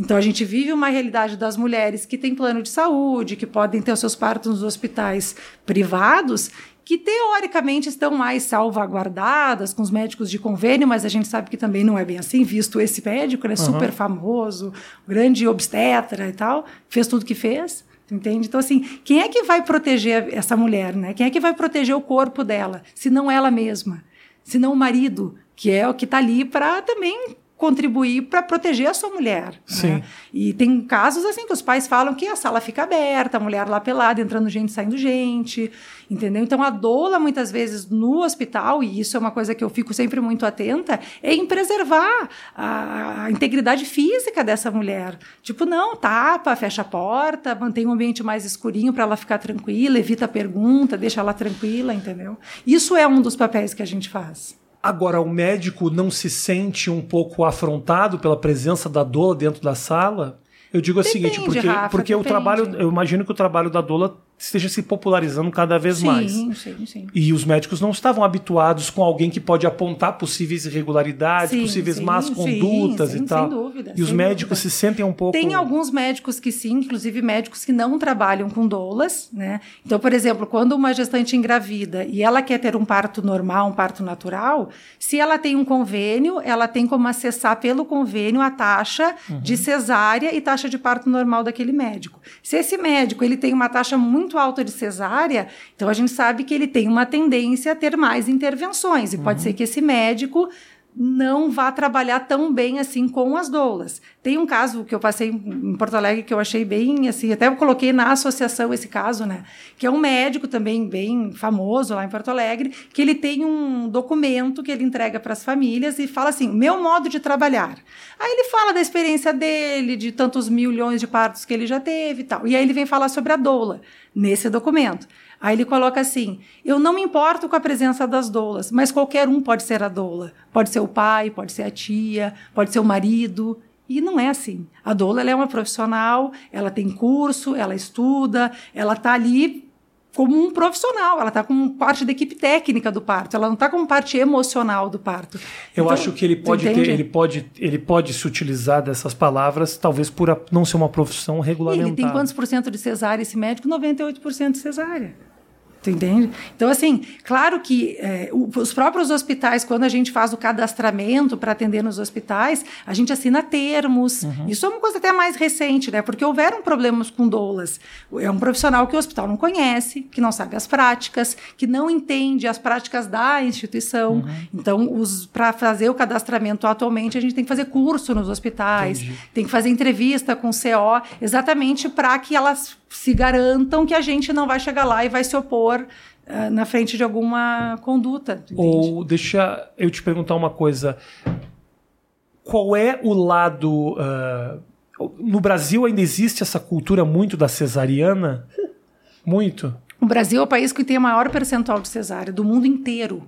Então a gente vive uma realidade das mulheres que têm plano de saúde, que podem ter os seus partos nos hospitais privados, que teoricamente estão mais salvaguardadas com os médicos de convênio, mas a gente sabe que também não é bem assim, visto esse médico, né, uhum. super famoso, grande obstetra e tal, fez tudo que fez. Entende? Então, assim, quem é que vai proteger essa mulher, né? Quem é que vai proteger o corpo dela, se não ela mesma? Se não o marido, que é o que está ali para também contribuir para proteger a sua mulher. Sim. Né? E tem casos assim que os pais falam que a sala fica aberta, a mulher lá pelada, entrando gente, saindo gente, entendeu? Então a doula muitas vezes no hospital, e isso é uma coisa que eu fico sempre muito atenta, é em preservar a, a integridade física dessa mulher. Tipo, não, tapa, fecha a porta, mantém um ambiente mais escurinho para ela ficar tranquila, evita a pergunta, deixa ela tranquila, entendeu? Isso é um dos papéis que a gente faz. Agora, o médico não se sente um pouco afrontado pela presença da doula dentro da sala? Eu digo depende, o seguinte, porque, Rafa, porque o trabalho, eu imagino que o trabalho da doula esteja se popularizando cada vez sim, mais. Sim, sim. E os médicos não estavam habituados com alguém que pode apontar possíveis irregularidades, sim, possíveis sim, más condutas e tal. Sem dúvida. E os médicos dúvida. se sentem um pouco. Tem alguns médicos que sim, inclusive médicos que não trabalham com doulas, né? Então, por exemplo, quando uma gestante engravida e ela quer ter um parto normal, um parto natural, se ela tem um convênio, ela tem como acessar pelo convênio a taxa uhum. de cesárea e taxa de parto normal daquele médico. Se esse médico ele tem uma taxa muito muito alta de cesárea, então a gente sabe que ele tem uma tendência a ter mais intervenções. E uhum. pode ser que esse médico não vá trabalhar tão bem assim com as doulas. Tem um caso que eu passei em Porto Alegre que eu achei bem assim, até eu coloquei na associação esse caso, né? Que é um médico também bem famoso lá em Porto Alegre, que ele tem um documento que ele entrega para as famílias e fala assim: "Meu modo de trabalhar". Aí ele fala da experiência dele, de tantos milhões de partos que ele já teve e tal. E aí ele vem falar sobre a doula nesse documento. Aí ele coloca assim: eu não me importo com a presença das doulas, mas qualquer um pode ser a doula. Pode ser o pai, pode ser a tia, pode ser o marido. E não é assim. A doula é uma profissional, ela tem curso, ela estuda, ela está ali como um profissional, ela está como parte da equipe técnica do parto, ela não está como parte emocional do parto. Eu então, acho que ele pode ter, ele pode, ele pode se utilizar dessas palavras, talvez por não ser uma profissão regulamentada. E ele tem quantos por cento de cesárea esse médico? 98% de cesárea. Tu entende? Então, assim, claro que é, os próprios hospitais, quando a gente faz o cadastramento para atender nos hospitais, a gente assina termos. Uhum. Isso é uma coisa até mais recente, né? Porque houveram problemas com doulas. É um profissional que o hospital não conhece, que não sabe as práticas, que não entende as práticas da instituição. Uhum. Então, para fazer o cadastramento atualmente, a gente tem que fazer curso nos hospitais, Entendi. tem que fazer entrevista com o CO, exatamente para que elas se garantam que a gente não vai chegar lá e vai se opor uh, na frente de alguma conduta. Ou deixa eu te perguntar uma coisa. Qual é o lado. Uh, no Brasil ainda existe essa cultura muito da cesariana? Muito. O Brasil é o país que tem o maior percentual de cesárea do mundo inteiro.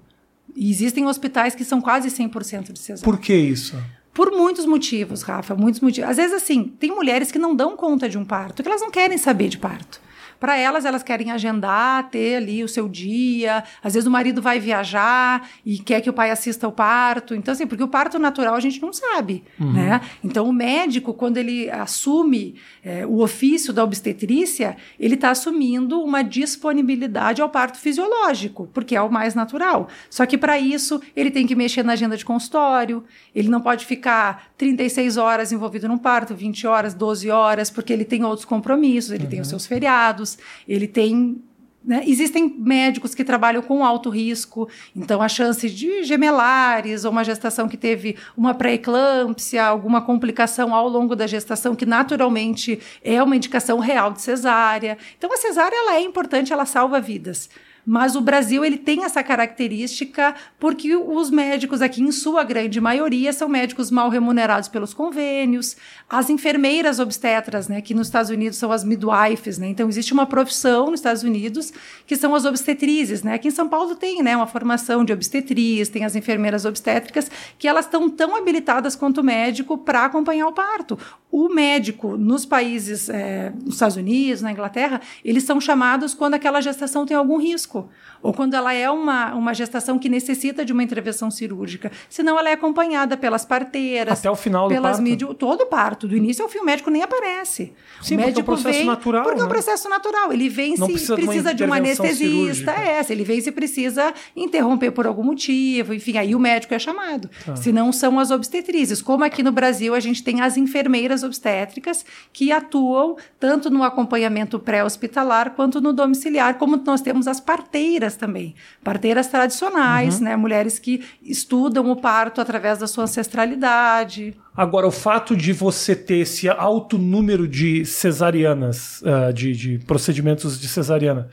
E existem hospitais que são quase 100% de cesárea. Por que isso? Por muitos motivos, Rafa, muitos motivos. Às vezes, assim, tem mulheres que não dão conta de um parto, que elas não querem saber de parto. Para elas, elas querem agendar, ter ali o seu dia. Às vezes o marido vai viajar e quer que o pai assista ao parto. Então, assim, porque o parto natural a gente não sabe, uhum. né? Então, o médico, quando ele assume é, o ofício da obstetrícia, ele está assumindo uma disponibilidade ao parto fisiológico, porque é o mais natural. Só que para isso, ele tem que mexer na agenda de consultório, ele não pode ficar 36 horas envolvido num parto, 20 horas, 12 horas, porque ele tem outros compromissos, ele uhum. tem os uhum. seus feriados ele tem né? Existem médicos que trabalham com alto risco, então a chance de gemelares ou uma gestação que teve uma pré-eclâmpsia, alguma complicação ao longo da gestação, que naturalmente é uma indicação real de cesárea. Então a cesárea ela é importante, ela salva vidas. Mas o Brasil ele tem essa característica porque os médicos aqui, em sua grande maioria, são médicos mal remunerados pelos convênios, as enfermeiras obstetras, né, que nos Estados Unidos são as midwives, né? Então existe uma profissão nos Estados Unidos que são as obstetrizes, né? Aqui em São Paulo tem, né, uma formação de obstetriz, tem as enfermeiras obstétricas que elas estão tão habilitadas quanto o médico para acompanhar o parto. O médico nos países, é, nos Estados Unidos, na Inglaterra, eles são chamados quando aquela gestação tem algum risco ou quando ela é uma, uma gestação que necessita de uma intervenção cirúrgica. Senão ela é acompanhada pelas parteiras. Até o final do pelas parto? Mídio, todo o parto. Do início ao fim, o médico nem aparece. Sim, o porque é um médico processo vem, natural, Porque é um né? processo natural. Ele vem Não se precisa de uma precisa de, um anestesista. cirúrgica. É, se ele vem se precisa interromper por algum motivo. Enfim, aí o médico é chamado. Tá. Se não são as obstetrizes. Como aqui no Brasil a gente tem as enfermeiras obstétricas que atuam tanto no acompanhamento pré-hospitalar quanto no domiciliar, como nós temos as parteiras também. Parteiras tradicionais, Uhum. né? Mulheres que estudam o parto através da sua ancestralidade. Agora, o fato de você ter esse alto número de cesarianas, ah, de, de procedimentos de cesariana,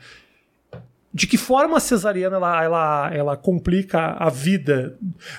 de que forma a cesariana ela, ela, ela complica a vida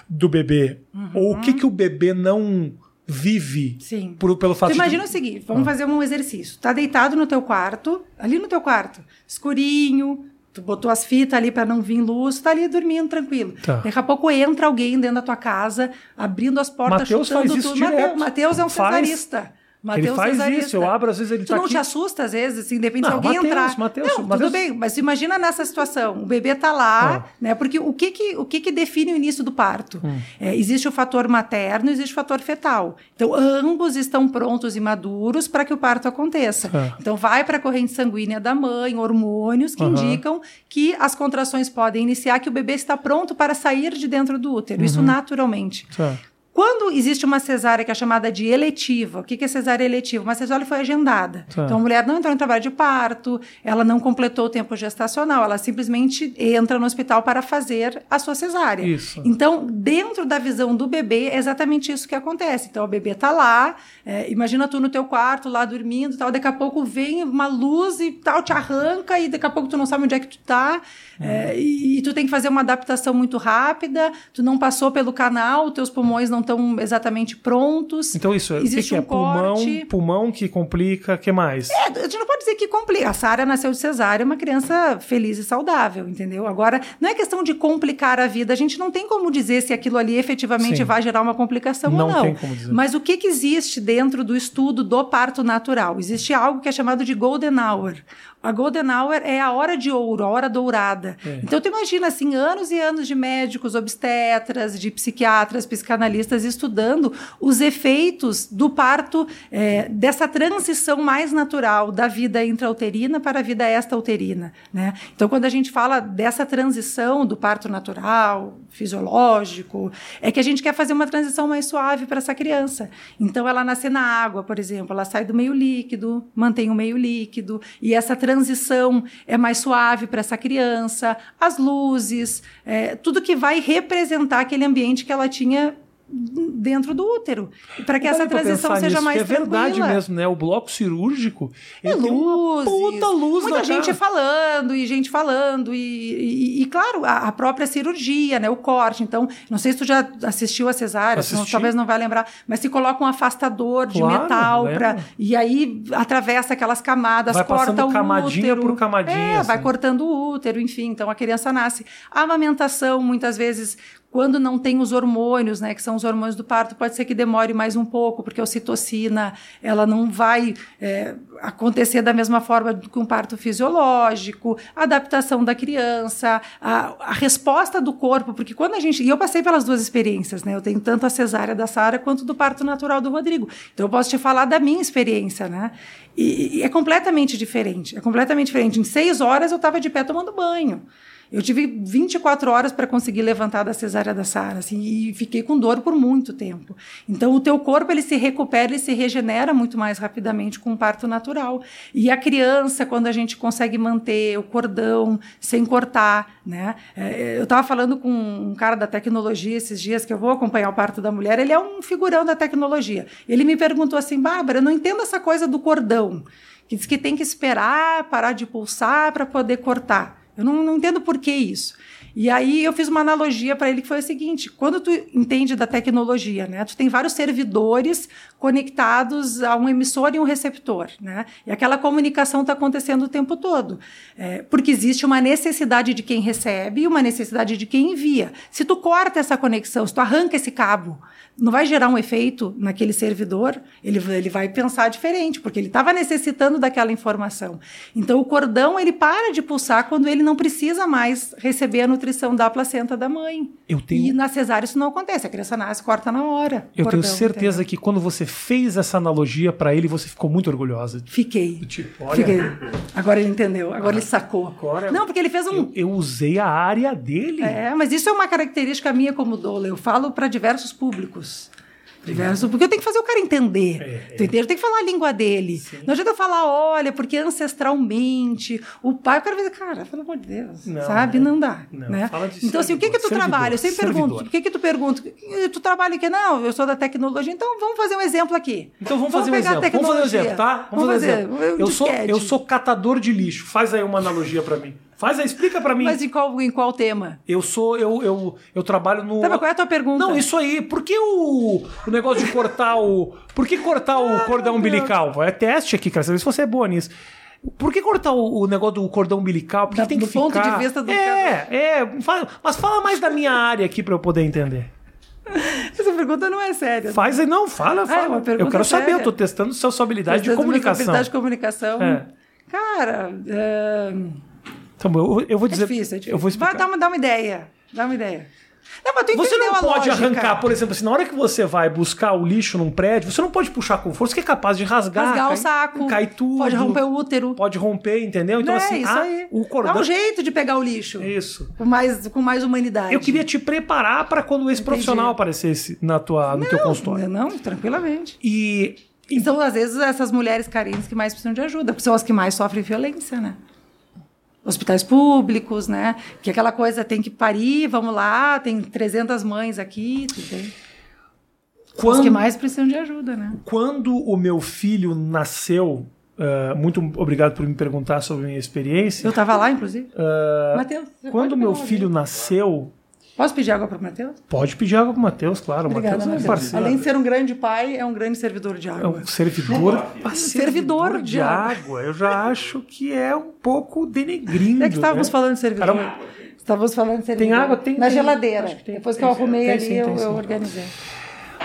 do bebê? Ou o que, que o bebê não vive Sim. por- pelo fato Tu imagina de... o seguinte, vamos fazer um exercício. Tá deitado no teu quarto, ali no teu quarto, escurinho, tu botou as fitas ali para não vir luz, tá ali dormindo tranquilo. Tá. Daqui a pouco entra alguém dentro da tua casa, abrindo as portas, Mateus chutando faz isso tudo. Mateus, Mateus é um Faz. cesarista. Ele Mateus faz cesarista. isso, eu abro, às vezes ele Tu tá não aqui... te assusta, às vezes, assim, depende se alguém Mateus, entrar. Mateus, não, Mateus- tudo bem, mas imagina nessa situação, o bebê tá lá, Ah. né? Porque o que que, o que que define o início do parto? Hum. É, existe o fator materno, existe o fator fetal. Então, ambos estão prontos e maduros para que o parto aconteça. Ah. Então, vai para a corrente sanguínea da mãe, hormônios que Aham. indicam que as contrações podem iniciar, que o bebê está pronto para sair de dentro do útero. Uhum. Isso naturalmente. Tá. Quando existe uma cesárea que é chamada de eletiva, o que é cesárea eletiva? Uma cesárea foi agendada. Tá. Então a mulher não entrou em trabalho de parto, ela não completou o tempo gestacional, ela simplesmente entra no hospital para fazer a sua cesárea. Isso. Então, dentro da visão do bebê, é exatamente isso que acontece. Então, o bebê tá lá, é, imagina tu no teu quarto, lá dormindo tal, daqui a pouco vem uma luz e tal, te arranca e daqui a pouco tu não sabe onde é que tu tá, é, e, e tu tem que fazer uma adaptação muito rápida, tu não passou pelo canal, teus pulmões não estão exatamente prontos. Então isso, o que, Existe que é? um pulmão, corte. pulmão que complica, o que mais? É, a gente não pode dizer que complica. A Sara nasceu de cesárea, é uma criança feliz e saudável, entendeu? Agora, não é questão de complicar a vida. A gente não tem como dizer se aquilo ali efetivamente Sim. vai gerar uma complicação Não ou não. tem como dizer. Mas o que, que existe dentro do estudo do parto natural? Existe algo que é chamado de golden hour. A golden hour é a hora de ouro, a hora dourada. É. Então, tu imagina, assim, anos e anos de médicos, obstetras, de psiquiatras, psicanalistas estudando os efeitos do parto, é, dessa transição mais natural da vida intrauterina para a vida extrauterina, né? Então, quando a gente fala dessa transição do parto natural, fisiológico, é que a gente quer fazer uma transição mais suave para essa criança. Então, ela nasce na água, por exemplo, ela sai do meio líquido, mantém o meio líquido, e essa transição é mais suave para essa criança, as luzes, é, tudo que vai representar aquele ambiente que ela tinha dentro do útero, para que essa Parei pra transição seja nisso, mais que É verdade tranquila. mesmo, né? O bloco cirúrgico, É luzes, puta luz muita gente cara. falando e gente falando e, e- e, claro a, a própria cirurgia, né, o corte. Então, não sei se tu já assistiu a cesárea, Assisti. talvez não vai lembrar, mas se coloca um afastador de Claro, metal para e aí atravessa aquelas camadas, Vai corta o camadinha útero, por camadinha, é, vai assim. cortando o útero, enfim. Então a criança nasce. A amamentação muitas vezes quando não tem os hormônios, né, que são os hormônios do parto, pode ser que demore mais um pouco, porque a ocitocina ela não vai é, acontecer da mesma forma que um parto fisiológico, a adaptação da criança, a, a resposta do corpo, porque quando a gente. E eu passei pelas duas experiências, né? Eu tenho tanto a cesárea da Sara quanto do parto natural do Rodrigo. Então eu posso te falar da minha experiência, né? E, e é completamente diferente. É completamente diferente. Em seis horas eu estava de pé tomando banho. Eu tive 24 horas para conseguir levantar da cesárea da Sara, assim, e fiquei com dor por muito tempo. Então, o teu corpo ele se recupera, ele se regenera muito mais rapidamente com o parto natural. E a criança, quando a gente consegue manter o cordão sem cortar, né? É, eu estava falando com um cara da tecnologia esses dias que eu vou acompanhar o parto da mulher. Ele é um figurão da tecnologia. Ele me perguntou assim, Bárbara, eu não entendo essa coisa do cordão que diz que tem que esperar parar de pulsar para poder cortar. Eu não, não entendo por que isso. E aí eu fiz uma analogia para ele que foi o seguinte: quando tu entende da tecnologia, né, tu tem vários servidores conectados a um emissor e um receptor, né? E aquela comunicação está acontecendo o tempo todo, é, porque existe uma necessidade de quem recebe e uma necessidade de quem envia. Se tu corta essa conexão, se tu arranca esse cabo, não vai gerar um efeito naquele servidor, ele, ele vai pensar diferente, porque ele estava necessitando daquela informação. Então, o cordão ele para de pulsar quando ele não precisa mais receber a nutrição da placenta da mãe. Eu tenho- E na cesárea isso não acontece, a criança nasce, corta na hora. Eu cordão, tenho certeza entendeu? que quando você fez essa analogia pra ele, você ficou muito orgulhosa. Fiquei. Tipo, olha, Fiquei. Agora ele entendeu, agora ele sacou. Agora- Não, porque ele fez um. eu, eu usei a área dele. É, mas isso é uma característica minha como doula. Eu falo para diversos públicos. Porque eu tenho que fazer o cara entender. É, tu entende? Eu tenho que falar a língua dele. Não adianta eu falar, olha, porque ancestralmente o pai, o cara vai dizer, cara, pelo amor de Deus, Não, sabe? né? Não dá. Não, né? então, assim, o que que tu servidor, trabalha? Eu sempre servidor. pergunto, o que que tu pergunta? Tu trabalha o quê? Não, eu sou da tecnologia, então vamos fazer um exemplo aqui. Então vamos fazer um exemplo. Vamos fazer um exemplo, tá? Vamos fazer um exemplo. um Eu sou, eu sou catador de lixo. Faz aí uma analogia pra mim. Faz aí, explica pra mim. Mas em qual, em qual tema? Eu sou, eu, eu, eu trabalho no. Tá, mas qual é a tua pergunta? Não, isso aí. Por que o, o negócio de cortar o. Por que cortar o cordão umbilical? É teste aqui, cara. Saber se você é boa nisso. Por que cortar o, o negócio do cordão umbilical? Porque Da- tem que do ponto ficar... de vista do É, é. Fala- mas fala mais da minha área aqui pra eu poder entender. Essa pergunta não é séria. Faz aí, não, fala, Ah, é fala. uma pergunta eu quero saber, séria. eu tô testando sua habilidade de Testando minha comunicação. habilidade de comunicação. É. Cara, é, Então, eu, eu vou é dizer. difícil, é difícil. Eu vou Vai, explicar. dá, uma, dá uma ideia. Dá uma ideia. Não, Você não pode lógica. arrancar, por exemplo, assim, na hora que você vai buscar o lixo num prédio, você não pode puxar com força, que é capaz de rasgar. Rasgar cai- o saco. Cai tudo. Pode romper o útero. Pode romper, entendeu? Então, é assim, isso ah, aí. o cordão. Dá um jeito de pegar o lixo. Isso. Com mais, com mais humanidade. Eu queria te preparar para quando esse profissional aparecesse na tua, no teu consultório. Não, não, tranquilamente. E. E são, às vezes, essas mulheres carentes que mais precisam de ajuda, são as que mais sofrem violência, né? Hospitais públicos, né? Que aquela coisa tem que parir, vamos lá, tem 300 mães aqui, tu tem. São Os Quando, que mais precisam de ajuda, né? quando o meu filho nasceu, ah, muito obrigado por me perguntar sobre a minha experiência. Eu estava lá, inclusive. Matheus, você Ah, Quando meu filho nasceu, Posso pedir água para o Matheus? pode pedir água pro Matheus, claro. O Obrigada, Matheus é Matheus. parceiro. Além de ser um grande pai, é um grande servidor de É água. um servidor, ah, Servidor de de água. Eu já acho que é um pouco denegrindo. É que estávamos né? falando de servidor. Caramba. Estávamos falando de servidor. Tem água? Tem- Na tem. geladeira. Acho que tem. Depois que eu arrumei Tem ali, sim, eu, eu organizei.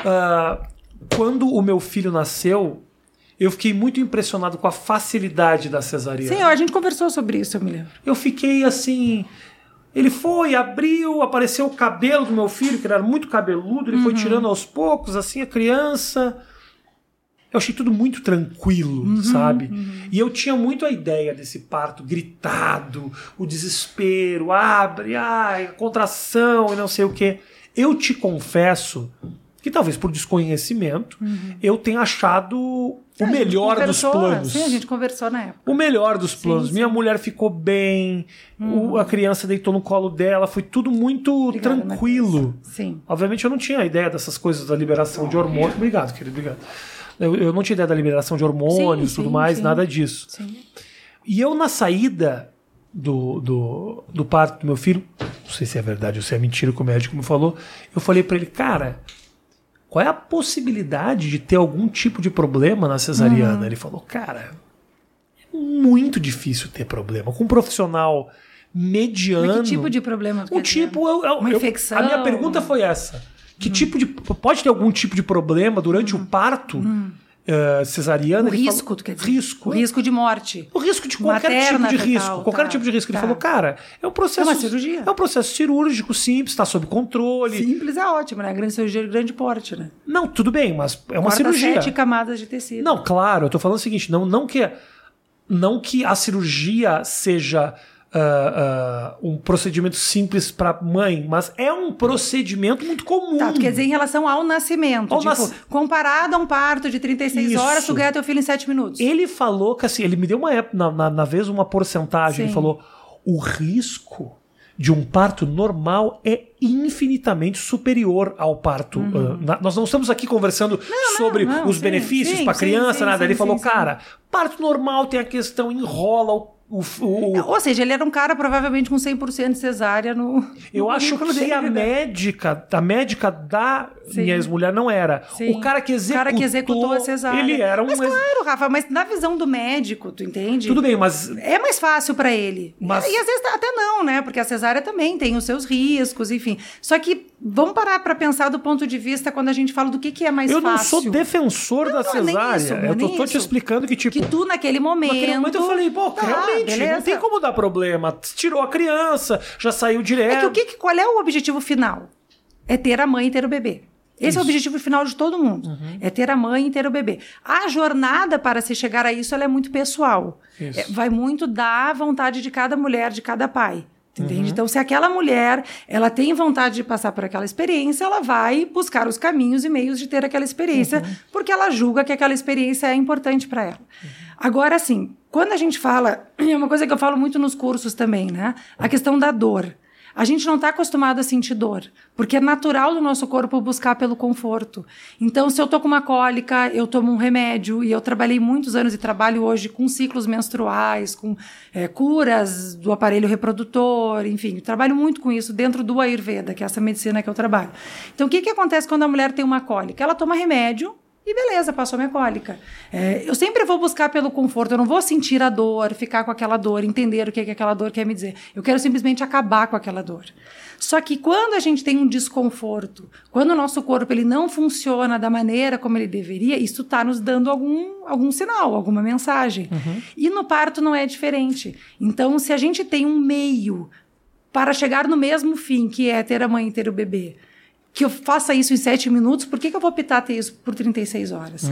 Ah, quando o meu filho nasceu, eu fiquei muito impressionado com a facilidade da cesariana. Sim, a gente conversou sobre isso, eu me lembro. Eu fiquei assim. Ele foi, abriu, apareceu o cabelo do meu filho, que era muito cabeludo, ele foi Uhum. tirando aos poucos, assim, a criança. Eu achei tudo muito tranquilo, Uhum, sabe? E eu tinha muito a ideia desse parto gritado, o desespero, abre, ai, contração e não sei o quê. Eu te confesso que talvez por desconhecimento eu tenha achado o Uhum. A melhor dos planos. Sim, a gente conversou na época. O melhor dos planos. sim. Uhum. Minha mulher ficou bem, o- a criança deitou no colo dela, foi tudo muito Obrigada, tranquilo. Sim. Obviamente eu não tinha ideia dessas coisas da liberação de hormônios. Obrigado, querido, obrigado. Eu, eu não tinha ideia da liberação de hormônios, Sim, tudo sim, mais, sim. nada disso. Sim. E eu, na saída do, do, do parto do meu filho, não sei se é verdade ou se é mentira, que o médico me falou, eu falei pra ele, cara, qual é a possibilidade de ter algum tipo de problema na cesariana? Uhum. Ele falou, cara, é muito difícil ter problema. Com um profissional mediano. Mas que tipo de problema? dizer? tipo, eu, eu- Uma eu- infecção? A minha pergunta foi essa. Que tipo de. Pode ter algum tipo de problema durante o parto eh, cesariano? O Ele risco, falou- tu quer dizer? Risco. O risco de morte. O risco de qualquer Materna, tipo de risco. Qualquer tá, tipo de risco. Ele tá. falou, cara, é um processo. É uma cirurgia. É um processo cirúrgico simples, está sob controle. Simples é ótimo, né? Grande cirurgia de grande porte, né? Não, tudo bem, mas é uma Corta cirurgia. sete camadas de tecido. Não, claro, eu tô falando o seguinte, não, não que não que a cirurgia seja ah, ah, um procedimento simples para mãe, mas é um procedimento muito comum. Tá, quer dizer em relação ao nascimento. Ao tipo, nas- comparado a um parto de 36 Isso. horas, tu ganha teu filho em 7 minutos. Ele falou que assim, ele me deu uma época, na, na, na vez uma porcentagem, ele Sim. falou: o risco de um parto normal é infinitamente superior ao parto. ah, na- nós não estamos aqui conversando sobre Uhum. não, os sim, benefícios para criança, sim, nada. sim, ele falou, cara, parto normal tem a questão enrola o o, o- Ou seja, ele era um cara provavelmente com 100% de cesárea no. eu no acho que dele, a né? médica, a médica da Sim. minha ex-mulher não era. Sim. O cara que O executou, cara que executou a cesárea. ele era um Mas ex- claro, Rafa, mas na visão do médico, tu entende? Tudo bem, mas É mais fácil pra ele. Mas- E, às vezes até não, né? Porque a cesárea também tem os seus riscos, enfim. Só que vamos parar pra pensar do ponto de vista quando a gente fala do que, que é mais eu não fácil. sou defensor da não é cesárea. isso, não é eu tô, tô te explicando que, tipo, Que tu, naquele momento. Naquele momento eu falei, pô, tá, realmente, não beleza. tem como dar problema. Tirou a criança, já saiu direto. É que o que, que- qual é o objetivo final? É ter a mãe e ter o bebê. Esse é o objetivo final de todo mundo. Uhum. É ter a mãe e ter o bebê. A jornada para se chegar a isso ela é muito pessoal. Isso. É, vai muito da vontade de cada mulher, de cada pai. Uhum. Entende? Então, se aquela mulher ela tem vontade de passar por aquela experiência, ela vai buscar os caminhos e meios de ter aquela experiência, Uhum. porque ela julga que aquela experiência é importante para ela. Agora, assim, quando a gente fala, é uma coisa que eu falo muito nos cursos também, né? A questão da dor. A gente não está acostumado a sentir dor, porque é natural do nosso corpo buscar pelo conforto. Então, se eu tô com uma cólica, eu tomo um remédio, e eu trabalhei muitos anos e trabalho hoje com ciclos menstruais, com é, curas do aparelho reprodutor, enfim, trabalho muito com isso dentro do Ayurveda, que é essa medicina que eu trabalho. Então, o que, que acontece quando a mulher tem uma cólica? Ela toma remédio, e beleza, passou minha cólica. É, eu sempre vou buscar pelo conforto, eu não vou sentir a dor, ficar com aquela dor, entender o que, que aquela dor quer me dizer. Eu quero simplesmente acabar com aquela dor. Só que quando a gente tem um desconforto, quando o nosso corpo ele não funciona da maneira como ele deveria, isso está nos dando algum, algum sinal, alguma mensagem. E no parto não é diferente. Então, se a gente tem um meio para chegar no mesmo fim, que é ter a mãe e ter o bebê, que eu faça isso em sete minutos, por que, que eu vou optar ter isso por 36 horas?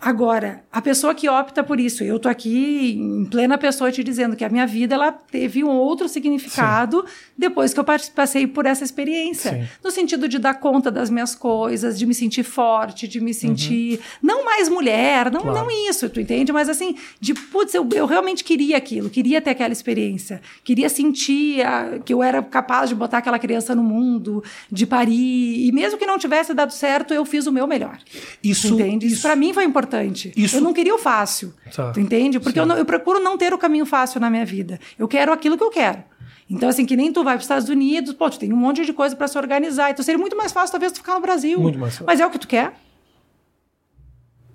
Agora, a pessoa que opta por isso, eu tô aqui em plena pessoa te dizendo que a minha vida ela teve um outro significado depois que eu pas- passei por essa experiência. Sim. No sentido de dar conta das minhas coisas, de me sentir forte, de me sentir. Não mais mulher, não, Claro. não isso, tu entende? Mas assim, de putz, eu, eu realmente queria aquilo, queria ter aquela experiência, queria sentir a- que eu era capaz de botar aquela criança no mundo, de parir. E mesmo que não tivesse dado certo, eu fiz o meu melhor. Isso, entende? Isso, isso- pra mim foi importante. Isso- Eu não queria o fácil. Tá. Entende? Porque eu, não- eu procuro não ter o caminho fácil na minha vida. Eu quero aquilo que eu quero. Então, assim, que nem tu vai para os Estados Unidos, pô, tu tem um monte de coisa para se organizar. Então, seria muito mais fácil, talvez, tu ficar no Brasil. Muito mais fácil. Mas é o que tu quer?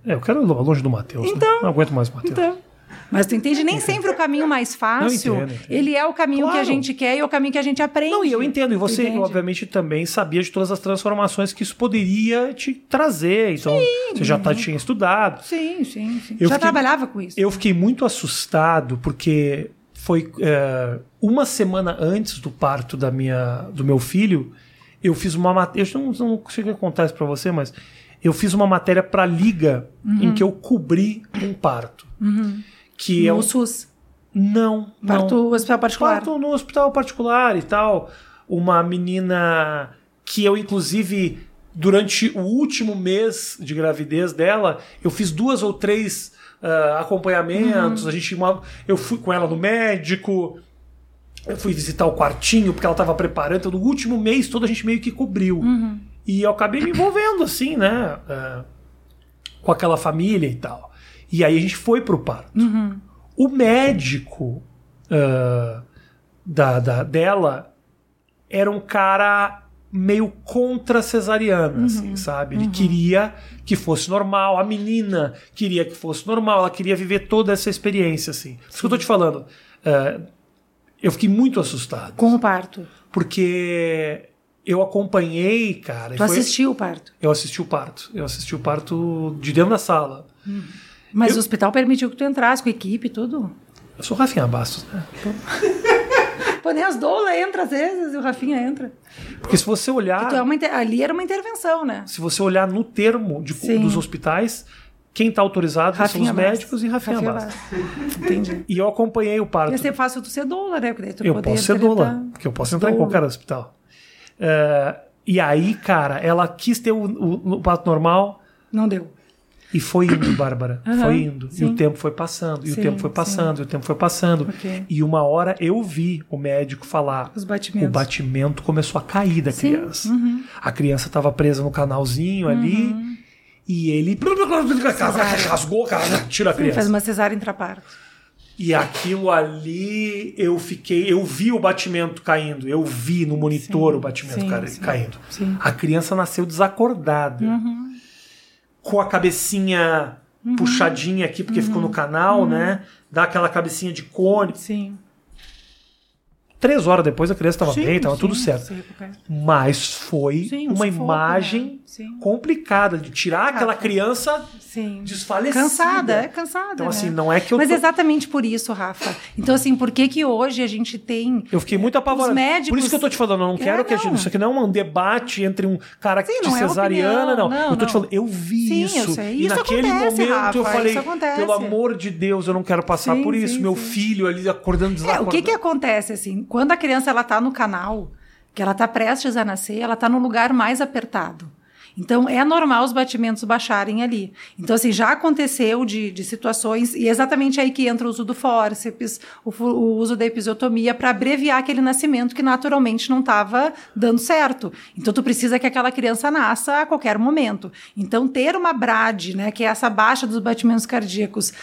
É, eu quero longe do Matheus. né? Então- Não aguento mais o Matheus. Então. Mas tu entende? Nem sempre o caminho mais fácil, Não, entendo, entendo. ele é o caminho que a Claro. gente quer e é o caminho que a gente aprende. Não, e eu entendo. E você, Entende? obviamente, também sabia de todas as transformações que isso poderia te trazer. Então, você já tá, tinha estudado. Sim, sim, sim. Eu Já fiquei- trabalhava com isso. Eu fiquei muito assustado porque foi é, uma semana antes do parto da minha, do meu filho, eu fiz uma matéria. Eu não, não consigo contar isso pra você, mas eu fiz uma matéria pra Liga Uhum. em que eu cobri um parto. Que é no um. SUS. Não, não. Parto hospital particular. Parto no hospital particular e tal. Uma menina que eu, inclusive, durante o último mês de gravidez dela, eu fiz duas ou três ah, acompanhamentos. A gente, eu fui com ela no médico. Eu fui visitar o quartinho porque ela estava preparando. Então, no último mês todo a gente meio que cobriu. E eu acabei me envolvendo assim, né? ah, com aquela família e tal. E aí a gente foi pro parto. O médico ah, da, da- dela era um cara meio contra cesariana, assim, sabe? Ele queria que fosse normal, a menina queria que fosse normal, ela queria viver toda essa experiência, assim. Isso que eu tô te falando. ah, eu fiquei muito assustado, Com o parto. porque eu acompanhei, cara. Tu foi- assistiu o parto. Eu assisti o parto. Eu assisti o parto de dentro da sala. Mas Eu- o hospital permitiu que tu entrasse com equipe e tudo. Eu sou Rafinha Bastos, né? Pô, nem as doulas entram às vezes e o Rafinha entra. Porque se você olhar. É inter- Ali era uma intervenção, né? se você olhar no termo de- dos hospitais, quem está autorizado são Rafinha os Bastos. médicos e Rafinha, Bastos. Bastos. Entendi. E eu acompanhei o parto. Ia ser fácil tu ser doula, né? Porque daí tu Eu posso ser doula, porque eu posso entrar em Doula. qualquer hospital. É, e aí, cara, ela quis ter o, o- o parto normal Não deu. E foi indo, Bárbara. Aham, foi indo. E sim. o tempo foi passando, e o Sim, tempo foi sim. passando, e o tempo foi passando. Ok. E uma hora eu vi o médico falar. Os batimentos. O batimento começou a cair da Sim, uhum. criança. A criança estava presa no canalzinho ali. E ele rasgou, cara, tira a Sim, faz criança. uma cesárea intraparto. E aquilo ali, eu fiquei. Eu vi o batimento caindo. Eu vi no monitor Sim, o batimento sim, ca- sim, caindo. sim. Uhum. A criança nasceu desacordada. Com a cabecinha Uhum. puxadinha aqui, porque ficou no canal, né? Dá aquela cabecinha de cone. Sim. Três horas depois a criança estava bem, estava tudo certo. Mas foi Sim, um uma imagem? Sim. complicada de tirar aquela criança Sim. desfalecida. Cansada, é cansada. Então, né? assim, não é que eu Mas tô- exatamente por isso, Rafa. Então, assim, por que que hoje a gente tem. Eu fiquei muito apavorado. Os médicos- Por isso que eu tô te falando, eu não É, quero que a gente. Isso aqui não é um debate entre um cara Sim, de não é cesariana, opinião, não. não, Eu tô te não. falando, eu vi Sim, isso. eu sei. E Isso naquele acontece, momento eu Rafa, falei, isso acontece. pelo amor de Deus, eu não quero passar por isso. Meu filho ali acordando É, desacordado. o que que acontece, assim, quando a criança ela tá no canal, que ela tá prestes a nascer, ela tá no lugar mais apertado. Então, é normal os batimentos baixarem ali. Então, assim, já aconteceu de, de situações, e é exatamente aí que entra o uso do fórceps, o, o uso da episiotomia, para abreviar aquele nascimento que naturalmente não estava dando certo. Então, tu precisa que aquela criança nasça a qualquer momento. Então, ter uma BRAD, né, que é essa baixa dos batimentos cardíacos,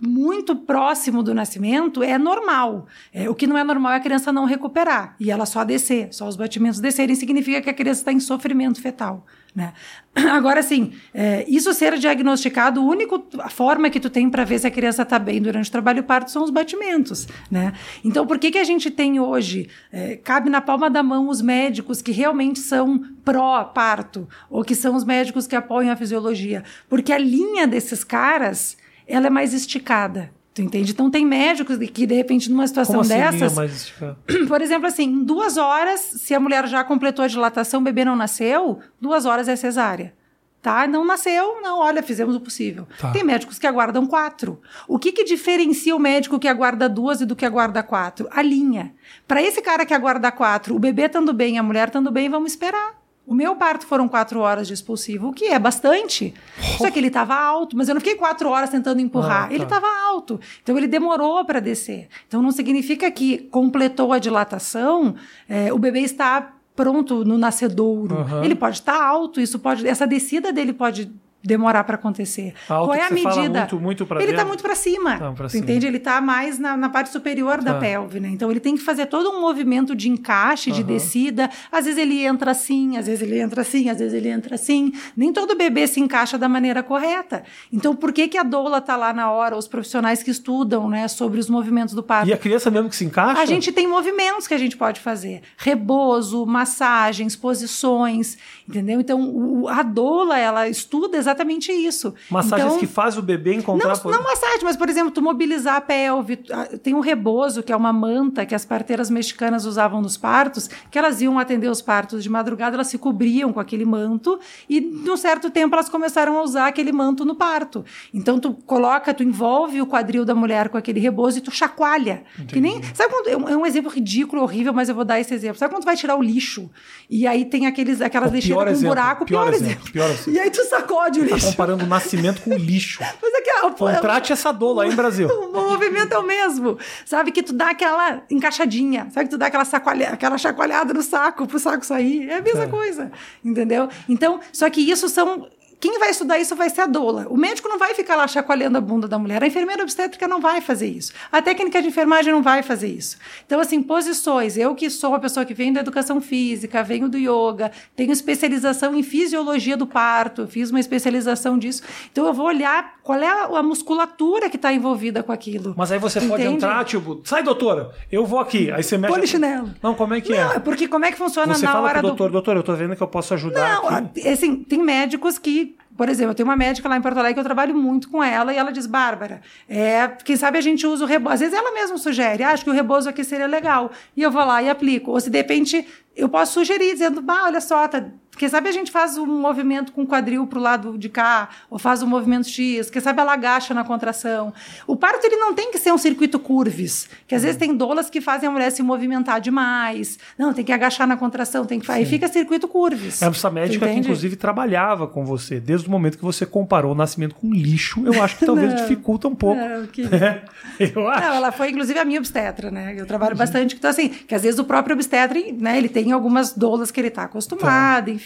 muito próximo do nascimento é normal. É, o que não é normal é a criança não recuperar e ela só descer, só os batimentos descerem significa que a criança está em sofrimento fetal. Né? Agora, assim, é, isso ser diagnosticado, a única forma que tu tem para ver se a criança está bem durante o trabalho parto são os batimentos. Né? Então, por que, que a gente tem hoje, é, cabe na palma da mão os médicos que realmente são pró-parto, ou que são os médicos que apoiam a fisiologia? Porque a linha desses caras ela é mais esticada. Tu entende? Então tem médicos que, de repente, numa situação assim, dessas. mais esticada? Por exemplo, assim, em duas horas, se a mulher já completou a dilatação, o bebê não nasceu, duas horas é cesárea. Tá? Não nasceu, não, olha, fizemos o possível. Tá. Tem médicos que aguardam quatro. O que, que diferencia o médico que aguarda duas e do que aguarda quatro? A linha. Para esse cara que aguarda quatro, o bebê estando bem, a mulher estando bem, vamos esperar. O meu parto foram quatro horas de expulsivo, o que é bastante. Só que ele estava alto, mas eu não fiquei quatro horas tentando empurrar. Ah, tá. Ele estava alto. Então ele demorou para descer. Então não significa que completou a dilatação, é, o bebê está pronto no nascedouro. Aham. Ele pode estar alto, isso pode, essa descida dele pode demorar para acontecer. Alto Qual é a medida? muito- muito ele está muito para cima. Tá, pra cima. entende? Ele está mais na, na parte superior da Tá. pelve, né? Então ele tem que fazer todo um movimento de encaixe, de Aham. descida. Às vezes ele entra assim, às vezes ele entra assim, às vezes ele entra assim. Nem todo bebê se encaixa da maneira correta. Então por que que a doula está lá na hora, os profissionais que estudam, né, sobre os movimentos do parto? E a criança mesmo que se encaixa? A gente tem movimentos que a gente pode fazer. Rebozo, massagens, posições, entendeu? Então, o- a doula, ela estuda exatamente isso. Massagens então, que faz o bebê encontrar... não, não massagem, mas, por exemplo, tu mobilizar a pelve. Tem um rebozo, que é uma manta que as parteiras mexicanas usavam nos partos, que elas iam atender os partos de madrugada, elas se cobriam com aquele manto e, num certo tempo, elas começaram a usar aquele manto no parto. Então, tu coloca, tu envolve o quadril da mulher com aquele rebozo e tu chacoalha. Que nem, sabe quando, é um- é um exemplo ridículo, horrível, mas eu vou dar esse exemplo. Sabe quando tu vai tirar o lixo e aí tem aqueles, aquelas lixeiras pior com exemplo, buraco? pior exemplo, pior exemplo. E aí tu sacode o Tá lixo. comparando o nascimento com lixo. Mas é que, ó, Contrate essa doula aí, Brasil. o movimento é o mesmo. Sabe que tu dá aquela encaixadinha, sabe que tu dá aquela, sacoalha, aquela chacoalhada no saco pro saco sair. É a mesma É. coisa, entendeu? Então, só que isso são. Quem vai estudar isso vai ser a doula. O médico não vai ficar lá chacoalhando a bunda da mulher. A enfermeira obstétrica não vai fazer isso. A técnica de enfermagem não vai fazer isso. Então, assim, posições. Eu que sou uma pessoa que vem da educação física, venho do yoga, tenho especialização em fisiologia do parto, fiz uma especialização disso. Então, eu vou olhar qual é a musculatura que está envolvida com aquilo. Mas aí você pode Entende? entrar, tipo, sai, doutora, eu vou aqui. Aí você mexe. Polichinelo. Não, como é que Não, é é? porque como é que funciona Você na fala hora do doutor, doutor, eu tô vendo que eu posso ajudar Não, aqui. assim, tem médicos que, por exemplo, eu tenho uma médica lá em Porto Alegre que eu trabalho muito com ela e ela diz, Bárbara, é, quem sabe a gente usa o rebozo. Às vezes ela mesma sugere, ah, acho que o rebozo aqui seria legal. E eu vou lá e aplico. Ou se de repente eu posso sugerir, dizendo, bah, olha só, tá, quem sabe a gente faz um movimento com o quadril pro lado de cá, ou faz um movimento X, quem sabe ela agacha na contração. O parto ele não tem que ser um circuito curves, que às vezes tem doulas que fazem a mulher se movimentar demais. Não, tem que agachar na contração, tem que aí fica circuito curves. É essa médica que, inclusive, trabalhava com você. Desde o momento que você comparou o nascimento com lixo, eu acho que talvez Não. dificulta um pouco. Não, que- eu acho. Não, ela foi inclusive a minha obstetra, né? Eu trabalho bastante, então assim, que às vezes o próprio obstetra, né, ele tem algumas doulas que ele está acostumado, enfim.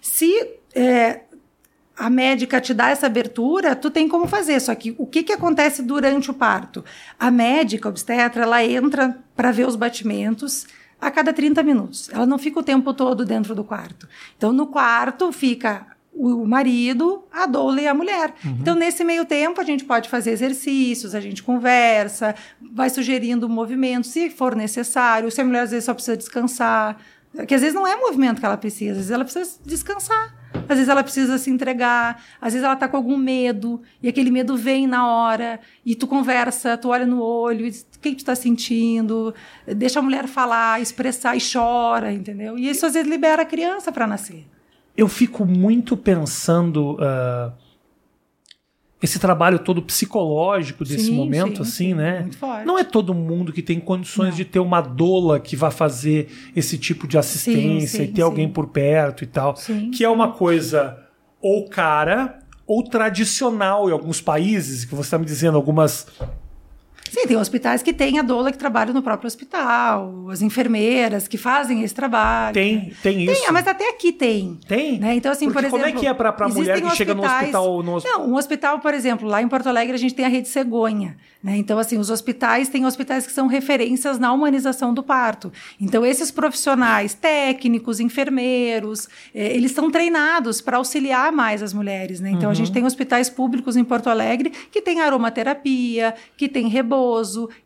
Se é, a médica te dá essa abertura, tu tem como fazer. Só que o que, que acontece durante o parto? A médica obstetra, ela entra para ver os batimentos a cada 30 minutos. Ela não fica o tempo todo dentro do quarto. Então, no quarto fica o marido, a doula e a mulher. Uhum. Então, nesse meio tempo, a gente pode fazer exercícios, a gente conversa, vai sugerindo movimentos, se for necessário. Se a mulher às vezes só precisa descansar, que às vezes não é movimento que ela precisa, às vezes ela precisa descansar. Às vezes ela precisa se entregar, às vezes ela está com algum medo, e aquele medo vem na hora, e tu conversa, tu olha no olho, e diz, o que, tu está sentindo, deixa a mulher falar, expressar e chora, entendeu? E isso às vezes libera a criança para nascer. Eu fico muito pensando. Uh esse trabalho todo psicológico desse sim, momento, sim, assim, sim, né? Não é todo mundo que tem condições Não. de ter uma doula que vá fazer esse tipo de assistência e ter alguém por perto e tal. que é uma coisa ou cara ou tradicional em alguns países, que você está me dizendo, algumas Sim, tem hospitais que têm a doula que trabalha no próprio hospital, as enfermeiras que fazem esse trabalho. Tem, tem isso. Tem, mas até aqui tem. Tem? Né? Então, assim, Porque por exemplo. Como é que é para a mulher que chega no hospital? No... Não, um hospital, por exemplo, lá em Porto Alegre a gente tem a rede Cegonha. Né? Então, assim, os hospitais têm hospitais que são referências na humanização do parto. Então, esses profissionais técnicos, enfermeiros, eh, eles são treinados para auxiliar mais as mulheres. Né? Então, uhum. a gente tem hospitais públicos em Porto Alegre que tem aromaterapia, que tem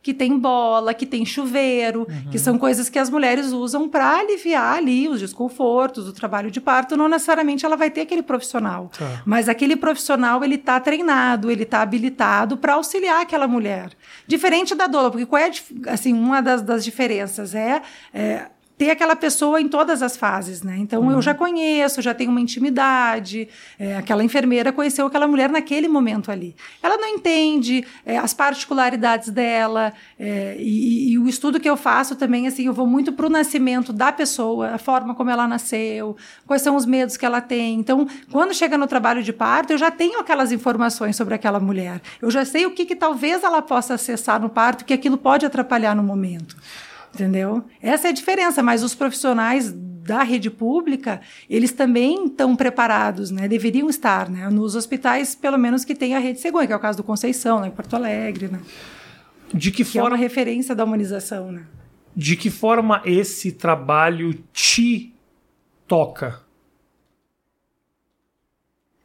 que tem bola, que tem chuveiro, uhum. que são coisas que as mulheres usam para aliviar ali os desconfortos do trabalho de parto. Não necessariamente ela vai ter aquele profissional, tá. mas aquele profissional ele está treinado, ele está habilitado para auxiliar aquela mulher mulher. Diferente da doula, porque qual é assim, uma das, das diferenças é, é ter aquela pessoa em todas as fases, né? Então uhum. eu já conheço, já tenho uma intimidade. É, aquela enfermeira conheceu aquela mulher naquele momento ali. Ela não entende é, as particularidades dela é, e, e, o estudo que eu faço também, assim, eu vou muito para o nascimento da pessoa, a forma como ela nasceu, quais são os medos que ela tem. Então, quando chega no trabalho de parto, eu já tenho aquelas informações sobre aquela mulher. Eu já sei o que, que talvez ela possa acessar no parto, que aquilo pode atrapalhar no momento. Entendeu? Essa é a diferença, mas os profissionais da rede pública, eles também estão preparados, né? Deveriam estar, né? Nos hospitais, pelo menos que tem a rede Cegonha, que é o caso do Conceição, né? em Porto Alegre, né? De que, que forma... é uma referência da humanização, né? De que forma esse trabalho te toca?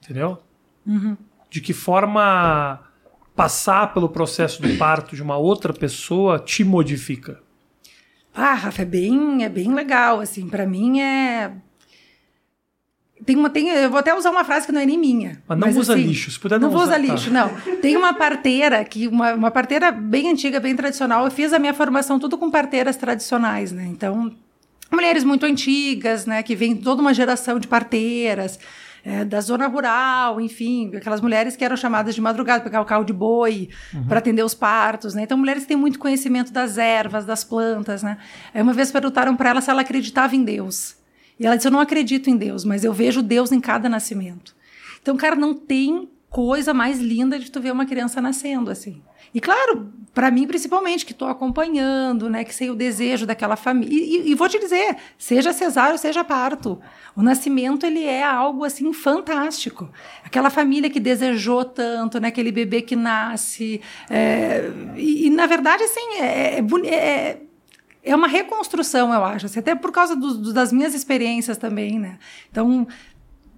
Entendeu? Uhum. De que forma passar pelo processo do parto de uma outra pessoa te modifica? Ah, Rafa, é bem, é bem legal, assim, para mim é tem uma, tem, eu vou até usar uma frase que não é nem minha. Mas não mas, usa assim, lixo, se puder não, não vou usar. lixo, não. Tem uma parteira, que uma, uma parteira bem antiga, bem tradicional. Eu fiz a minha formação tudo com parteiras tradicionais, né? Então, mulheres muito antigas, né? Que vem toda uma geração de parteiras é, da zona rural, enfim, aquelas mulheres que eram chamadas de madrugada, pegar o carro de boi uhum. para atender os partos, né? Então, mulheres que têm muito conhecimento das ervas, das plantas, né? Aí uma vez perguntaram para ela se ela acreditava em Deus. E ela disse: Eu não acredito em Deus, mas eu vejo Deus em cada nascimento. Então, cara, não tem coisa mais linda de tu ver uma criança nascendo assim. E claro, para mim principalmente, que estou acompanhando, né, que sei o desejo daquela família. E, e, vou te dizer, seja cesárea, seja parto, o nascimento ele é algo assim fantástico. Aquela família que desejou tanto, né, aquele bebê que nasce. É, e, e, na verdade, assim, é, é, é é uma reconstrução, eu acho, assim, até por causa do, do, das minhas experiências também, né? Então,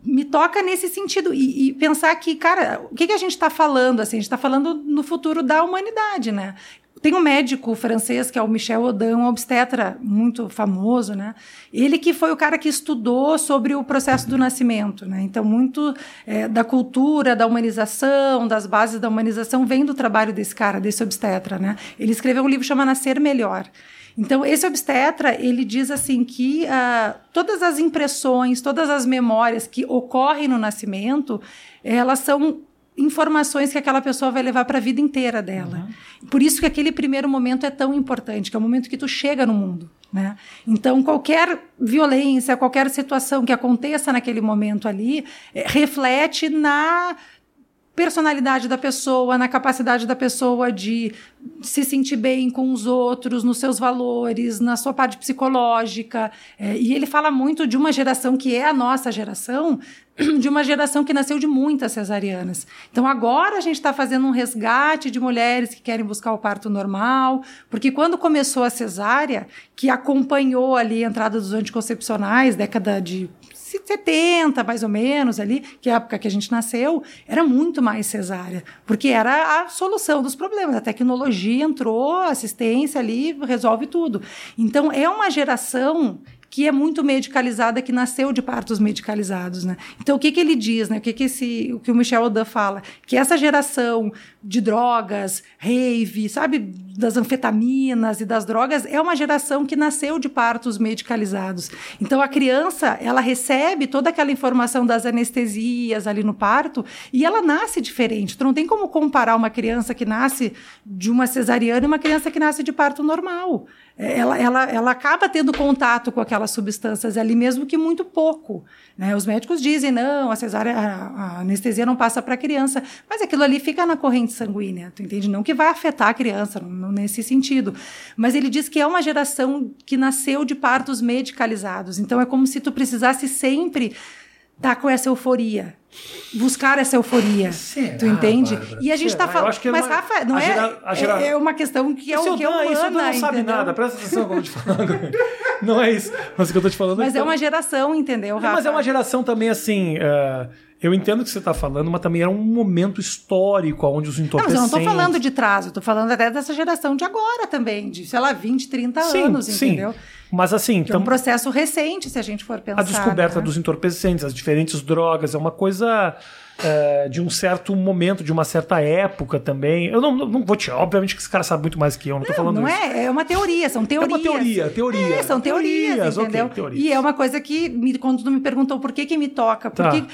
me toca nesse sentido. E, e, pensar que, cara, o que, que a gente está falando? Assim, a gente está falando no futuro da humanidade, né? Tem um médico francês que é o Michel Odin, um obstetra muito famoso, né? Ele que foi o cara que estudou sobre o processo do nascimento, né? Então, muito é, da cultura, da humanização, das bases da humanização vem do trabalho desse cara, desse obstetra, né? Ele escreveu um livro chamado Nascer Melhor. Então, esse obstetra, ele diz assim que uh, todas as impressões, todas as memórias que ocorrem no nascimento, elas são informações que aquela pessoa vai levar para a vida inteira dela. Uhum. Por isso que aquele primeiro momento é tão importante, que é o momento que tu chega no mundo. Né? Então, qualquer violência, qualquer situação que aconteça naquele momento ali, é, reflete na personalidade da pessoa, na capacidade da pessoa de se sentir bem com os outros, nos seus valores, na sua parte psicológica. É, e ele fala muito de uma geração que é a nossa geração, de uma geração que nasceu de muitas cesarianas. Então agora a gente está fazendo um resgate de mulheres que querem buscar o parto normal, porque quando começou a cesárea, que acompanhou ali a entrada dos anticoncepcionais, década de 70, mais ou menos, ali, que é a época que a gente nasceu, era muito mais cesárea, porque era a solução dos problemas. A tecnologia entrou, assistência ali resolve tudo. Então, é uma geração que é muito medicalizada, que nasceu de partos medicalizados, né? Então o que, que ele diz, né? O que, que esse, o que o Michel Odan fala, que essa geração de drogas, rave, sabe, das anfetaminas e das drogas é uma geração que nasceu de partos medicalizados. Então a criança, ela recebe toda aquela informação das anestesias ali no parto e ela nasce diferente. Tu não tem como comparar uma criança que nasce de uma cesariana e uma criança que nasce de parto normal ela, ela, ela acaba tendo contato com aquelas substâncias ali, mesmo que muito pouco. Né? Os médicos dizem, não, a cesárea, a, anestesia não passa para a criança, mas aquilo ali fica na corrente sanguínea, tu entende? Não que vai afetar a criança, não, não nesse sentido. Mas ele diz que é uma geração que nasceu de partos medicalizados, então é como se tu precisasse sempre tá com essa euforia buscar essa euforia. Será, tu entende? Bárbara? E a gente está falando. É mas, uma, Rafa, não é, gera, gera... é uma questão que é o que é humana, isso não sabe entendeu? nada, presta atenção que eu te falando. não é isso. Mas o que eu tô te falando Mas é, é uma geração, entendeu, Rafa? Mas é uma geração também assim. Uh, eu entendo o que você está falando, mas também era um momento histórico onde os entorpecentes... Não, mas eu não estou falando de trás, eu estou falando até dessa geração de agora também, de, sei lá, 20, 30 sim, anos, sim. entendeu? Mas assim... Que é um processo recente, se a gente for pensar. A descoberta né? dos entorpecentes, as diferentes drogas, é uma coisa é, de um certo momento, de uma certa época também. Eu não, não vou te. Obviamente que esse cara sabe muito mais que eu, não, não tô falando não isso. Não é, é uma teoria, são teorias. É uma teoria, teoria. É, são teorias, teorias entendeu? Okay, teorias. E é uma coisa que, me, quando tu me perguntou por que que me toca, por tá. que,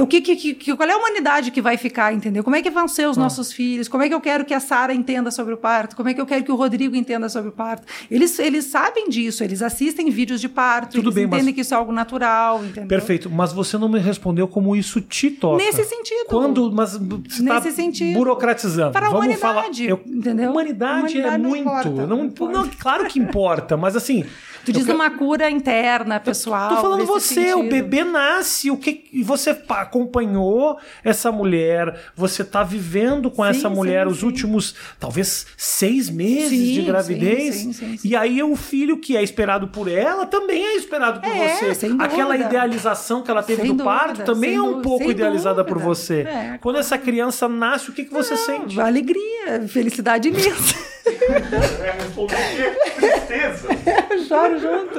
o que, que, que, qual é a humanidade que vai ficar, entendeu? Como é que vão ser os ah. nossos filhos? Como é que eu quero que a Sara entenda sobre o parto? Como é que eu quero que o Rodrigo entenda sobre o parto? Eles, eles sabem disso, eles assistem vídeos de parto, Tudo eles bem, entendem mas... que isso é algo natural, entendeu? Perfeito, mas você não me respondeu como isso te toca. Nesse sentido. Quando, mas você tá Nesse tá sentido. burocratizando. Para a Vamos humanidade, falar, eu, entendeu? Humanidade, é humanidade é muito. Importa, não, não, importa. não, claro que importa, mas assim. Tu diz uma cura interna, pessoal. Tô falando você, sentido. o bebê nasce, o que você acompanhou essa mulher, você tá vivendo com sim, essa mulher sim, os sim. últimos, talvez, seis meses de gravidez. E aí o filho que é esperado por ela também é esperado por é, você. Aquela idealização que ela teve sem do dúvida, parto também é um pouco idealizada dúvida. por você. É, Quando essa criança nasce, o que, que você Não, sente? Alegria, felicidade imensa. tristeza. Choro junto.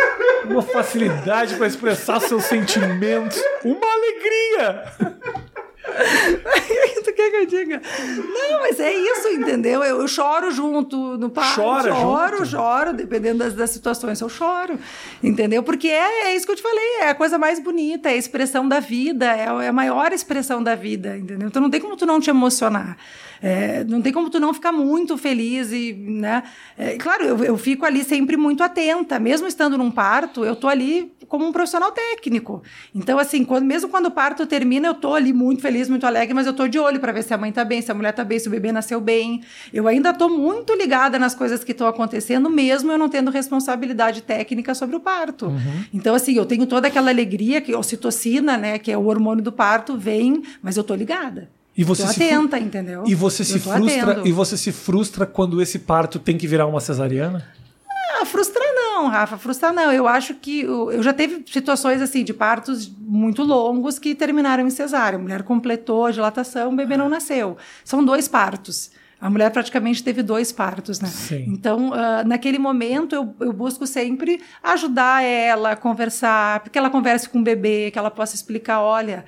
Uma facilidade para expressar seus sentimentos. Uma alegria! tu quer que eu diga? Não, mas é isso, entendeu? Eu, eu choro junto no parto. Chora choro, junto. choro, dependendo das, das situações, eu choro. Entendeu? Porque é, é isso que eu te falei, é a coisa mais bonita, é a expressão da vida, é, é a maior expressão da vida, entendeu? Então não tem como tu não te emocionar. É, não tem como tu não ficar muito feliz e, né? É, claro, eu, eu fico ali sempre muito atenta, mesmo estando num parto, eu tô ali como um profissional técnico. Então, assim, quando, mesmo quando o parto termina, eu tô ali muito feliz, muito alegre, mas eu tô de olho para ver se a mãe tá bem, se a mulher tá bem, se o bebê nasceu bem. Eu ainda tô muito ligada nas coisas que estão acontecendo, mesmo eu não tendo responsabilidade técnica sobre o parto. Uhum. Então, assim, eu tenho toda aquela alegria que a ocitocina, né, que é o hormônio do parto, vem, mas eu tô ligada. E você se atenta, entendeu? E você se frustra atendo. e você se frustra quando esse parto tem que virar uma cesariana? Ah, frustrar não, Rafa, frustrar não. Eu acho que eu já teve situações assim de partos muito longos que terminaram em cesárea. A mulher completou a dilatação, o bebê não nasceu. São dois partos. A mulher praticamente teve dois partos, né? Sim. Então, uh, naquele momento, eu, eu, busco sempre ajudar ela a conversar, que ela converse com o bebê, que ela possa explicar, olha,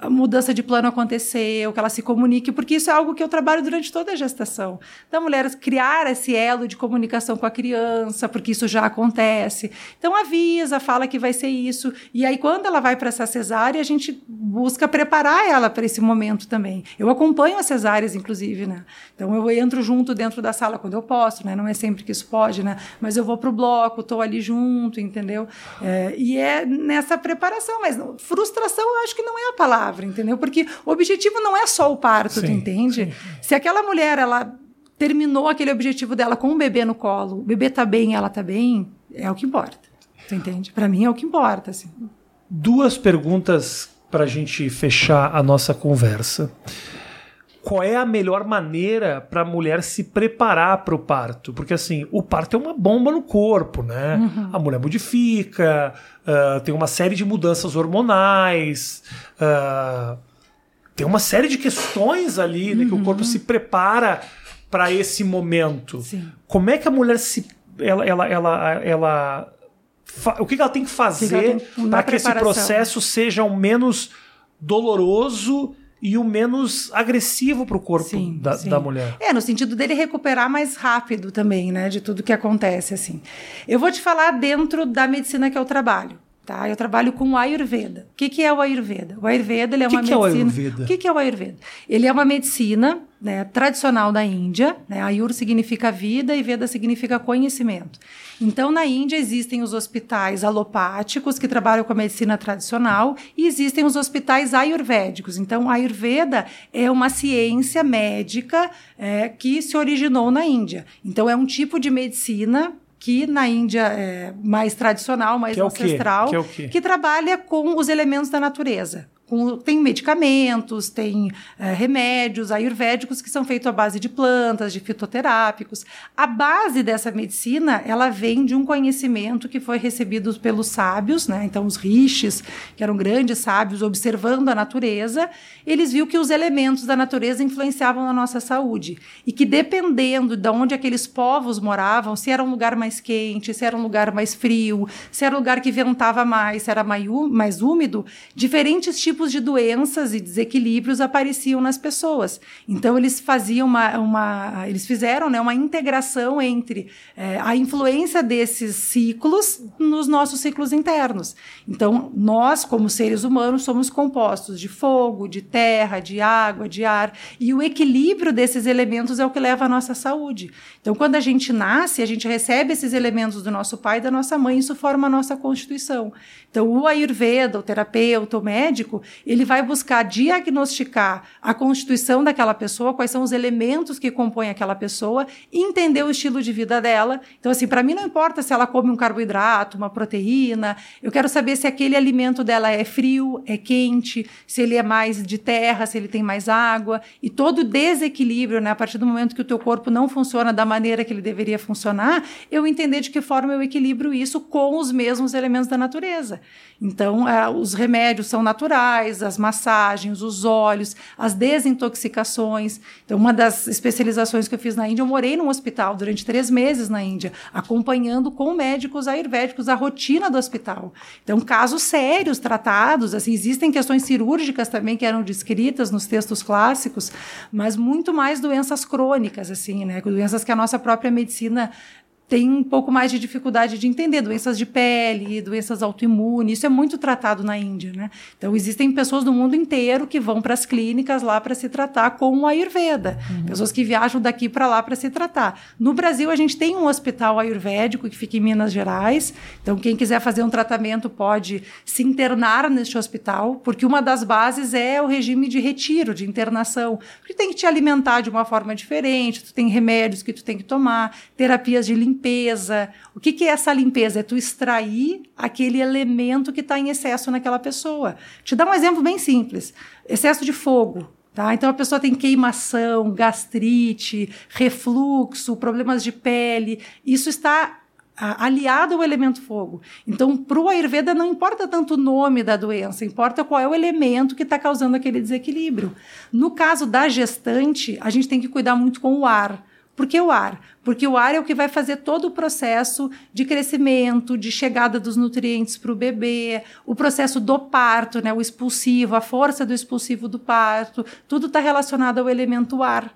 a mudança de plano aconteceu, que ela se comunique, porque isso é algo que eu trabalho durante toda a gestação. Então, a mulher criar esse elo de comunicação com a criança, porque isso já acontece. Então, avisa, fala que vai ser isso. E aí, quando ela vai para essa cesárea, a gente busca preparar ela para esse momento também. Eu acompanho as cesáreas, inclusive, né? Então, Então eu entro junto dentro da sala quando eu posso, né? Não é sempre que isso pode, né? Mas eu vou pro bloco, estou ali junto, entendeu? É, e é nessa preparação, mas frustração eu acho que não é a palavra, entendeu? Porque o objetivo não é só o parto, sim, tu entende? Sim. Se aquela mulher ela terminou aquele objetivo dela com um bebê no colo, o bebê tá bem, ela tá bem, é o que importa. Tu entende? Para mim é o que importa, assim. Duas perguntas para a gente fechar a nossa conversa. Qual é a melhor maneira para a mulher se preparar para o parto? Porque assim, o parto é uma bomba no corpo, né? Uhum. A mulher modifica, uh, tem uma série de mudanças hormonais, uh, tem uma série de questões ali uhum. né, que o corpo uhum. se prepara para esse momento. Sim. Como é que a mulher se ela, ela, ela, ela o que ela tem que fazer para que esse processo seja o menos doloroso e o menos agressivo para o corpo sim, da, sim. da, mulher. É, no sentido dele recuperar mais rápido também, né, de tudo que acontece assim. Eu vou te falar dentro da medicina que eu trabalho. Tá? Eu trabalho com o Ayurveda. O que, que é o Ayurveda? O Ayurveda ele é que uma que medicina. É o, Ayurveda? o que, que é o Ayurveda? Ele é uma medicina né, tradicional da Índia. Né? Ayur significa vida e Veda significa conhecimento. Então, na Índia existem os hospitais alopáticos que trabalham com a medicina tradicional e existem os hospitais ayurvédicos. Então, a Ayurveda é uma ciência médica é, que se originou na Índia. Então, é um tipo de medicina que na Índia é mais tradicional, mais que é ancestral, que, é que trabalha com os elementos da natureza com, tem medicamentos, tem é, remédios ayurvédicos que são feitos à base de plantas, de fitoterápicos. A base dessa medicina, ela vem de um conhecimento que foi recebido pelos sábios, né? Então, os rishis, que eram grandes sábios, observando a natureza, eles viram que os elementos da natureza influenciavam na nossa saúde. E que dependendo de onde aqueles povos moravam, se era um lugar mais quente, se era um lugar mais frio, se era um lugar que ventava mais, se era mais úmido, diferentes tipos tipos de doenças e desequilíbrios apareciam nas pessoas. Então eles faziam uma, uma eles fizeram né, uma integração entre é, a influência desses ciclos nos nossos ciclos internos. Então nós, como seres humanos, somos compostos de fogo, de terra, de água, de ar e o equilíbrio desses elementos é o que leva à nossa saúde. Então quando a gente nasce, a gente recebe esses elementos do nosso pai e da nossa mãe, isso forma a nossa constituição. Então o ayurveda, o terapeuta, o médico, ele vai buscar diagnosticar a constituição daquela pessoa, quais são os elementos que compõem aquela pessoa, entender o estilo de vida dela. Então, assim, para mim não importa se ela come um carboidrato, uma proteína, eu quero saber se aquele alimento dela é frio, é quente, se ele é mais de terra, se ele tem mais água, e todo desequilíbrio, né, a partir do momento que o teu corpo não funciona da maneira que ele deveria funcionar, eu entender de que forma eu equilibro isso com os mesmos elementos da natureza. Então, é, os remédios são naturais, as massagens, os óleos, as desintoxicações. Então, uma das especializações que eu fiz na Índia, eu morei num hospital durante três meses na Índia, acompanhando com médicos ayurvédicos a rotina do hospital. Então, casos sérios tratados, assim, existem questões cirúrgicas também que eram descritas nos textos clássicos, mas muito mais doenças crônicas, assim, né? Doenças que a nossa própria medicina tem um pouco mais de dificuldade de entender doenças de pele, doenças autoimunes. Isso é muito tratado na Índia, né? Então existem pessoas do mundo inteiro que vão para as clínicas lá para se tratar com o Ayurveda. Uhum. Pessoas que viajam daqui para lá para se tratar. No Brasil a gente tem um hospital ayurvédico que fica em Minas Gerais. Então quem quiser fazer um tratamento pode se internar neste hospital, porque uma das bases é o regime de retiro, de internação. Porque tem que te alimentar de uma forma diferente, tu tem remédios que tu tem que tomar, terapias de limpeza limpeza. O que, que é essa limpeza? É tu extrair aquele elemento que está em excesso naquela pessoa. Te dar um exemplo bem simples: excesso de fogo. Tá? Então a pessoa tem queimação, gastrite, refluxo, problemas de pele. Isso está aliado ao elemento fogo. Então, para o Ayurveda não importa tanto o nome da doença, importa qual é o elemento que está causando aquele desequilíbrio. No caso da gestante, a gente tem que cuidar muito com o ar. Por que o ar? Porque o ar é o que vai fazer todo o processo de crescimento, de chegada dos nutrientes para o bebê, o processo do parto, né, o expulsivo, a força do expulsivo do parto, tudo está relacionado ao elemento ar.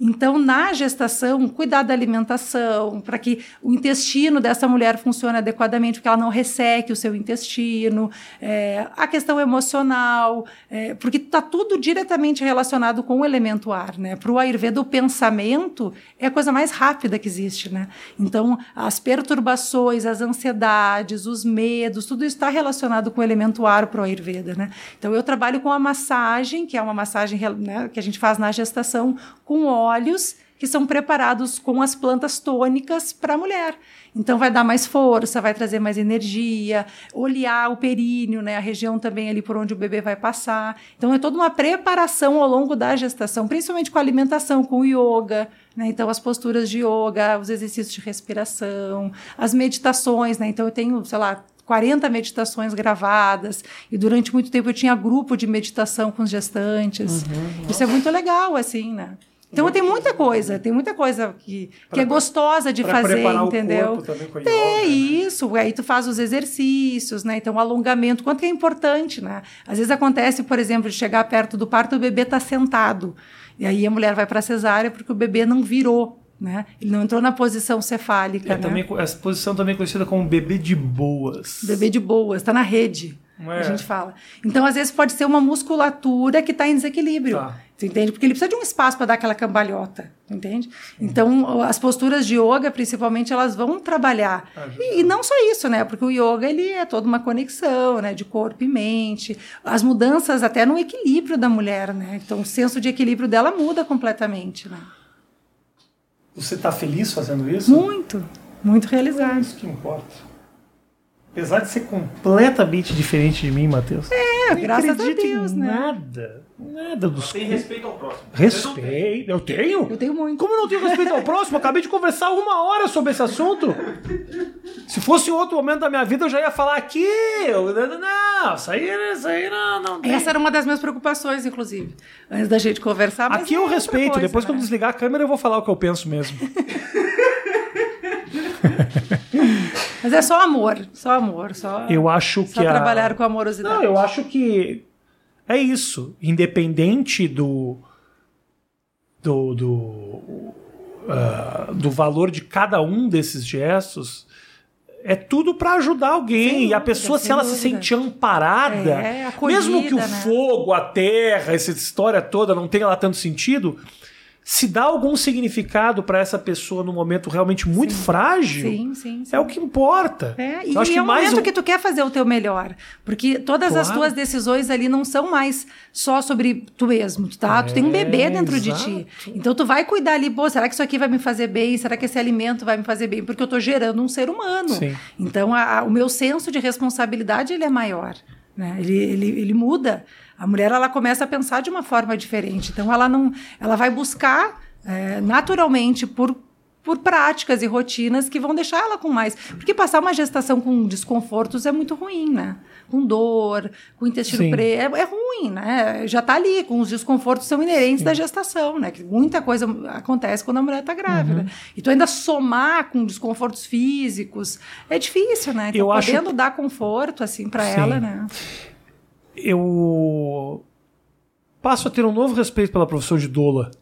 Então, na gestação, cuidar da alimentação, para que o intestino dessa mulher funcione adequadamente, porque ela não resseque o seu intestino, é, a questão emocional, é, porque está tudo diretamente relacionado com o elemento ar. Né? Para o Ayurveda, o pensamento é a coisa mais rápida que existe. Né? Então, as perturbações, as ansiedades, os medos, tudo isso está relacionado com o elemento ar para o Ayurveda. Né? Então, eu trabalho com a massagem, que é uma massagem né, que a gente faz na gestação, com óleos que são preparados com as plantas tônicas para a mulher. Então vai dar mais força, vai trazer mais energia, olhar o períneo, né, a região também ali por onde o bebê vai passar. Então é toda uma preparação ao longo da gestação, principalmente com a alimentação, com o yoga, né? Então as posturas de yoga, os exercícios de respiração, as meditações, né? Então eu tenho, sei lá, 40 meditações gravadas, e durante muito tempo eu tinha grupo de meditação com os gestantes. Uhum, Isso é muito legal, assim, né? Então tem muita coisa, tem muita coisa que, que é gostosa de fazer, entendeu? O corpo com é isso, aí tu faz os exercícios, né? Então o alongamento, quanto que é importante, né? Às vezes acontece, por exemplo, de chegar perto do parto, o bebê está sentado. E aí a mulher vai para cesárea porque o bebê não virou. Né? Ele não entrou na posição cefálica. É, né? também, essa posição também é conhecida como bebê de boas. Bebê de boas, está na rede. É. A gente fala. Então, às vezes, pode ser uma musculatura que está em desequilíbrio. Tá. Tu entende? Porque ele precisa de um espaço para dar aquela cambalhota, entende? Então, as posturas de yoga, principalmente, elas vão trabalhar. E, e, não só isso, né? Porque o yoga, ele é toda uma conexão, né? De corpo e mente. As mudanças até no equilíbrio da mulher, né? Então, o senso de equilíbrio dela muda completamente, né? Você está feliz fazendo isso? Muito, muito realizado. É isso que importa. Apesar de ser completamente diferente de mim, Matheus. É, graças a Deus, né? Nada. Nada dos. Tem respeito ao próximo. Respeito. Eu tenho? Eu tenho muito. Como eu não tenho respeito ao próximo? Eu acabei de conversar uma hora sobre esse assunto. Se fosse outro momento da minha vida, eu já ia falar aqui. Eu, não, isso aí, isso aí não, não tem. Essa era uma das minhas preocupações, inclusive. Antes da gente conversar. aqui eu é respeito. Coisa, Depois, né? quando desligar a câmera, eu vou falar o que eu penso mesmo. Mas é só amor, só amor, só. Eu acho só que trabalhar a... com amorosidade. Não, eu acho que é isso. Independente do do do, uh, do valor de cada um desses gestos, é tudo para ajudar alguém. E a pessoa, se ela dúvida. se sente amparada, é, acolhida, mesmo que o né? fogo, a terra, essa história toda não tenha lá tanto sentido, se dá algum significado para essa pessoa num momento realmente muito sim. frágil, sim, sim, é o que importa. É, e acho é um momento um... que tu quer fazer o teu melhor, porque todas claro. as tuas decisões ali não são mais só sobre tu mesmo, tá? É, tu tem um bebê dentro exato. de ti. Então tu vai cuidar ali, pô, será que isso aqui vai me fazer bem? Será que esse alimento vai me fazer bem? Porque eu estou gerando um ser humano. Então a, a, o meu senso de responsabilidade ele é maior, né? Ele, ele, ele muda. A mulher ela começa a pensar de uma forma diferente. Então ela não, ela vai buscar é, naturalmente por por práticas e rotinas que vão deixar ela com mais. Porque passar uma gestação com desconfortos é muito ruim, né? Com dor, com intestino preto, é, é, ruim, né? Já está ali, com os desconfortos são inerentes Sim. da gestação, né? Que muita coisa acontece quando a mulher está grávida. Uhum. E tu ainda somar com desconfortos físicos é difícil, né? Então, Eu podendo acho... dar conforto, assim, para ela, né? Eu passo a ter um novo respeito pela profissão de doula.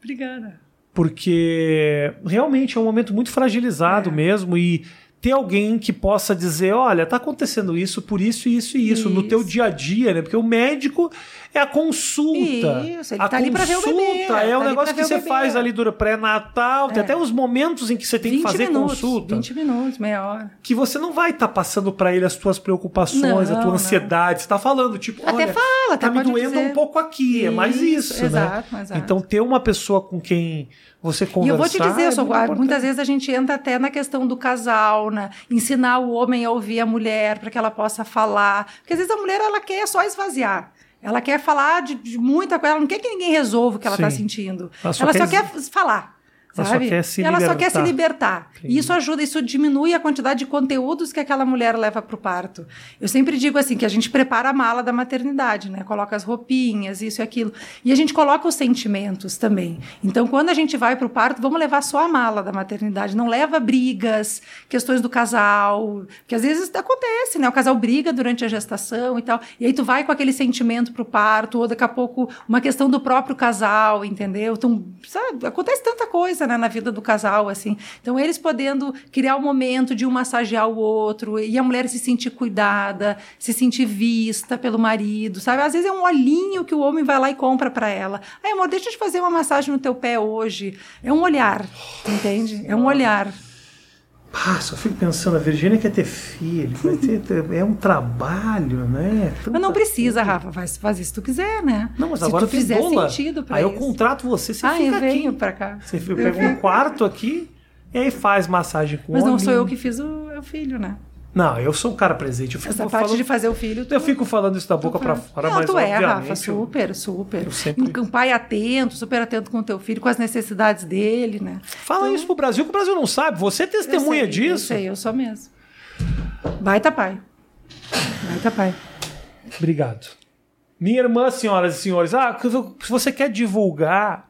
Obrigada. Porque realmente é um momento muito fragilizado é. mesmo e ter alguém que possa dizer, olha, tá acontecendo isso por isso, isso e isso, isso. no teu dia a dia, né? Porque o médico é a consulta. Isso, ele a tá ali pra ver o bebê. É tá um negócio que você faz ali dura pré-natal, é. tem até os momentos em que você tem que fazer minutos, consulta. 20 minutos, meia hora. Que você não vai estar tá passando para ele as tuas preocupações, não, a tua ansiedade. Você tá falando, tipo, até olha, fala, tá me doendo dizer. um pouco aqui, isso, é mais isso, exato, né? Exato. Então ter uma pessoa com quem você conversar. E eu vou te dizer, é sou, muitas vezes a gente entra até na questão do casal, né? ensinar o homem a ouvir a mulher para que ela possa falar. Porque às vezes a mulher ela quer só esvaziar. Ela quer falar de, de muita coisa, ela não quer que ninguém resolva o que ela está sentindo. Ela só, ela quer... só quer falar. Ela só quer se ela só quer se libertar. libertar. E isso ajuda, isso diminui a quantidade de conteúdos que aquela mulher leva para o parto. Eu sempre digo assim que a gente prepara a mala da maternidade, né? Coloca as roupinhas, isso e aquilo. E a gente coloca os sentimentos também. Então, quando a gente vai para o parto, vamos levar só a mala da maternidade. Não leva brigas, questões do casal, que às vezes acontece, né? O casal briga durante a gestação e tal. E aí tu vai com aquele sentimento para o parto, ou daqui a pouco uma questão do próprio casal, entendeu? Então, sabe, acontece tanta coisa né, na vida do casal, assim. Então, eles podendo criar um momento de um massagear o outro e a mulher se sentir cuidada, se sentir vista pelo marido, sabe? Às vezes é um olhinho que o homem vai lá e compra para ela. Ai, amor, deixa eu te fazer uma massagem no teu pé hoje. É um olhar, entende? É um olhar. Ah, só fico pensando, a Virgínia quer ter filho, ter, é um trabalho, né? Mas não Tanta precisa, coisa. Rafa, faz, faz se tu quiser, né? Não, mas se agora tu fizer doula. sentido pra Aí eu isso. contrato você, você ah, fica eu venho aqui. pra cá. Você Eu pega um quarto aqui e aí faz massagem com Mas não homem. sou eu que fiz o, o filho, né? Não, eu sou um cara presente. Eu fico Essa parte falando, de fazer o filho. tu- eu fico falando isso da boca pra fora, não, mas tu é, Rafa, eu- super, super. eu sempre- Um pai atento, super atento com o teu filho, com as necessidades dele, né? Fala isso pro Brasil, que o Brasil não sabe. Você é testemunha eu sei, Eu disso. sei, eu sou mesmo. Baita pai. Baita pai. Obrigado. Minha irmã, senhoras e senhores, ah, se você quer divulgar,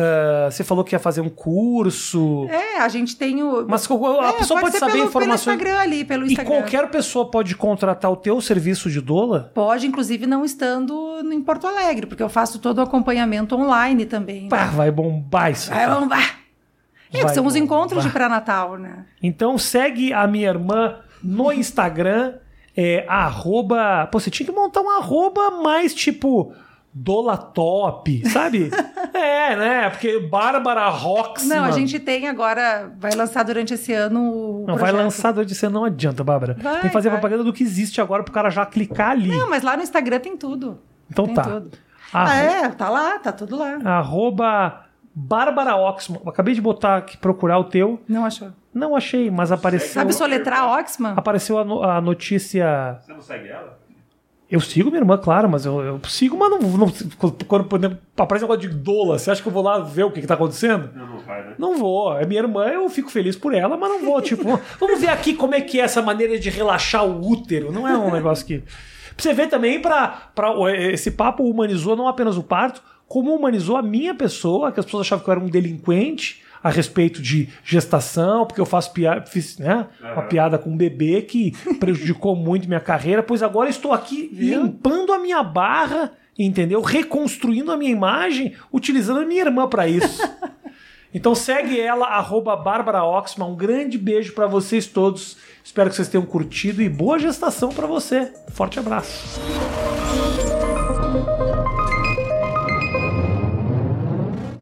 ah, você falou que ia fazer um curso. É, a gente tem o. Mas a É, pessoa pode, ser saber pelo, informações. Pelo Instagram ali, pelo E Instagram. qualquer pessoa pode contratar o teu serviço de doula? Pode, inclusive, não estando em Porto Alegre, porque eu faço todo o acompanhamento online também. Pá, vai bombar isso. Vai, lá. É, Vai são os bombar. encontros de pré-natal, né? Então segue a minha irmã no Instagram, é arroba. Pô, você tinha que montar um arroba mais tipo Dolatop, sabe? é, né? Porque Bárbara Rox. Não, a gente tem agora, vai lançar durante esse ano o Não, vai projeto. lançar durante esse ano, não adianta, Bárbara. Vai, tem que fazer vai. propaganda do que existe agora pro cara já clicar ali. Não, mas lá no Instagram tem tudo. então tem tá. tudo. Arro- Ah, é, tá lá, tá tudo lá. Arroba Bárbara Oxman. Acabei de botar aqui, procurar o teu. Não achou. Não achei, mas apareceu. Sabe soletrar Oxman? Apareceu a, no- a notícia. Você não segue ela? Eu sigo minha irmã, claro, mas eu, eu sigo, mas não, não. Quando por exemplo, aparece um negócio de dola, você acha que eu vou lá ver o que, que tá acontecendo? Não, não vai, né? Não vou. É minha irmã, eu fico feliz por ela, mas não vou. Tipo, vamos ver aqui como é que é essa maneira de relaxar o útero. Não é um negócio que. Pra você ver também, pra, pra, esse papo humanizou não apenas o parto, como humanizou a minha pessoa, que as pessoas achavam que eu era um delinquente a respeito de gestação, porque eu faço piada, fiz né, uma piada com um bebê que prejudicou muito minha carreira, pois agora estou aqui limpando a minha barra, entendeu? Reconstruindo a minha imagem, utilizando a minha irmã para isso. Então segue ela, arroba Bárbara Oxman. Um grande beijo para vocês todos. Espero que vocês tenham curtido e boa gestação para você. Forte abraço.